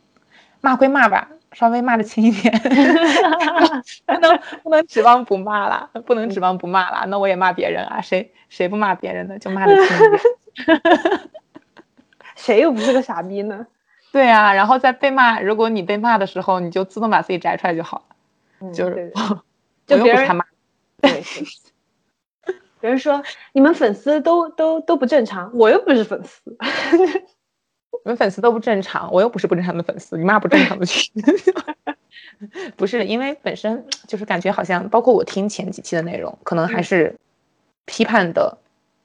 骂归骂吧，稍微骂的轻一点，(laughs) 不能不能指望不骂啦，不能指望不骂啦，那我也骂别人啊，谁谁不骂别人呢？就骂的轻一点，(laughs) 谁又不是个傻逼呢？对啊，然后在被骂，如果你被骂的时候，你就自动把自己摘出来就好了，就是就别人骂，对，(laughs) 别人说你们粉丝都都都不正常，我又不是粉丝。(laughs) 你们粉丝都不正常，我又不是不正常的粉丝，你骂不正常的去。(laughs) 不是因为本身 (tsk) 就是感觉好像，包括我听前几期的内容，可能还是批判的，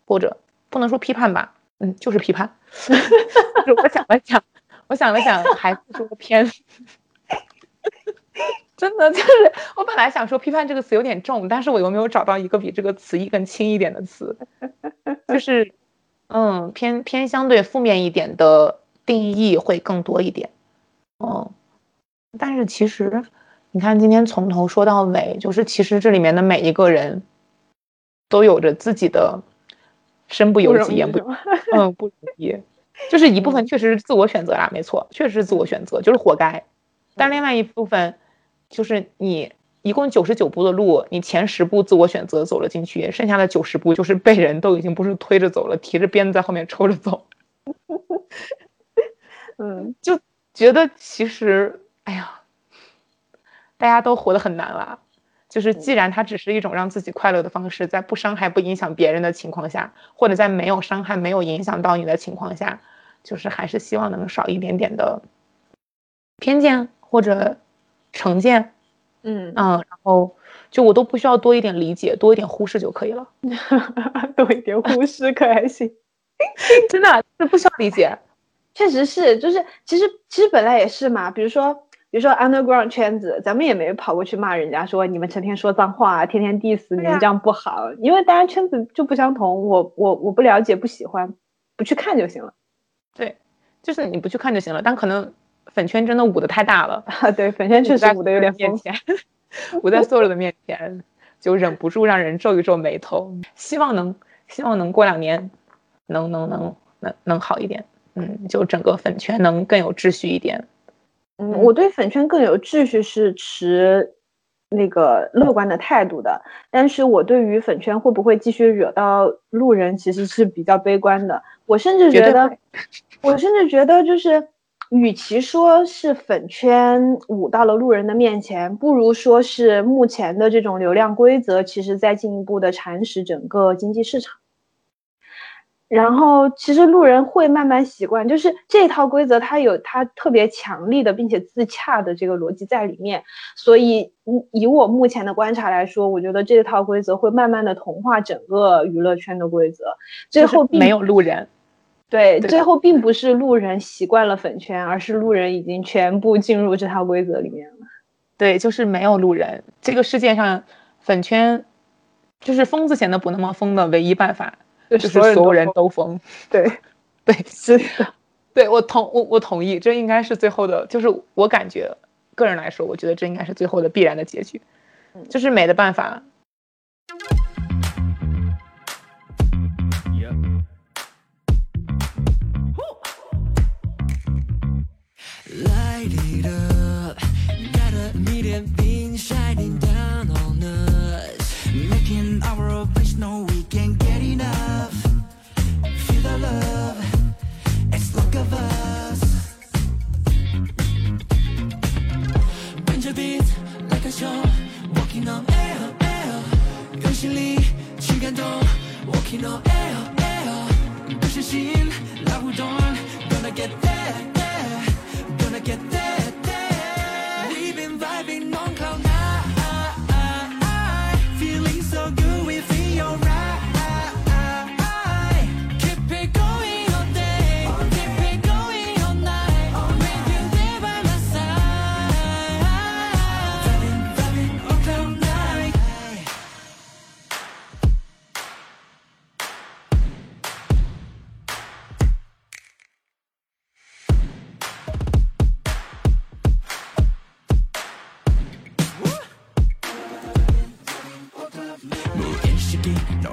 或者不能说批判吧，嗯，就是批判。(laughs) 我想了想，我想了想，还是说偏。(laughs) 真的就是，我本来想说批判这个词有点重，但是我又没有找到一个比这个词义更轻一点的词，就是。嗯，偏偏相对负面一点的定义会更多一点，嗯，但是其实你看今天从头说到尾，就是其实这里面的每一个人都有着自己的身不由己，言 (laughs) 不嗯不容易，就是一部分确实是自我选择啦，没错，确实是自我选择，就是活该，但另外一部分就是你。一共九十九步的路，你前十步自我选择走了进去，剩下的九十步就是被人都已经不是推着走了，提着鞭子在后面抽着走。(laughs) 嗯，就觉得其实，哎呀，大家都活得很难了。就是既然它只是一种让自己快乐的方式，在不伤害、不影响别人的情况下，或者在没有伤害、没有影响到你的情况下，就是还是希望能少一点点的偏见或者成见。嗯嗯，然后就我都不需要多一点理解，多一点忽视就可以了。(laughs) 多一点忽视可还行？(laughs) 真的，这不需要理解。确实是，就是其实其实本来也是嘛。比如说比如说 underground 圈子，咱们也没跑过去骂人家，说你们成天说脏话，天天 diss 你们这样不好。因为大家圈子就不相同，我我我不了解，不喜欢，不去看就行了。对，就是你不去看就行了，但可能。粉圈真的捂的太大了啊！(laughs) 对，粉圈确实捂的有点面前，(laughs) 舞在所有人的面前，就忍不住让人皱一皱眉头。希望能，希望能过两年，能能能能能好一点。嗯，就整个粉圈能更有秩序一点。嗯，我对粉圈更有秩序是持那个乐观的态度的，但是我对于粉圈会不会继续惹到路人，其实是比较悲观的。我甚至觉得，我甚至觉得就是。与其说是粉圈舞到了路人的面前，不如说是目前的这种流量规则，其实在进一步的蚕食整个经济市场。然后，其实路人会慢慢习惯，就是这套规则它有它特别强力的并且自洽的这个逻辑在里面。所以，以我目前的观察来说，我觉得这套规则会慢慢的同化整个娱乐圈的规则，最后没有路人。对，最后并不是路人习惯了粉圈，而是路人已经全部进入这套规则里面了。对，就是没有路人。这个世界上，粉圈就是疯子显得不那么疯的唯一办法，(laughs) 就是所有人都疯。对，对，是的。对我同我我同意，这应该是最后的，就是我感觉个人来说，我觉得这应该是最后的必然的结局，就是没的办法。心力去感动，walking on air, air. 不小心来互动，gonna get there get there, there. We've been vibing on cloud nine,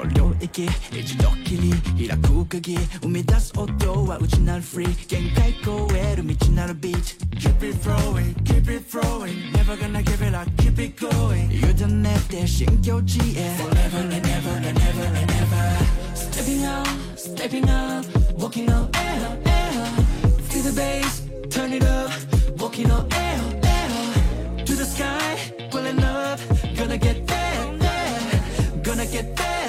널려있기 Keep it flowing, keep it flowing. Never gonna give it up, keep it going. 유전 내때 신경지에 Forever and ever and ever and ever. Stepping up, stepping up. Walking on air, air. Feel the bass, turn it up Walking on air, air. To the sky, pulling up Gonna get there, there. Gonna get there.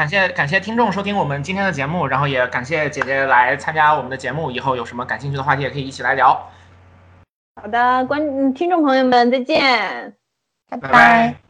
感谢感谢听众收听我们今天的节目，然后也感谢姐姐来参加我们的节目。以后有什么感兴趣的话题，也可以一起来聊。好的，观嗯听众朋友们再见。拜拜拜。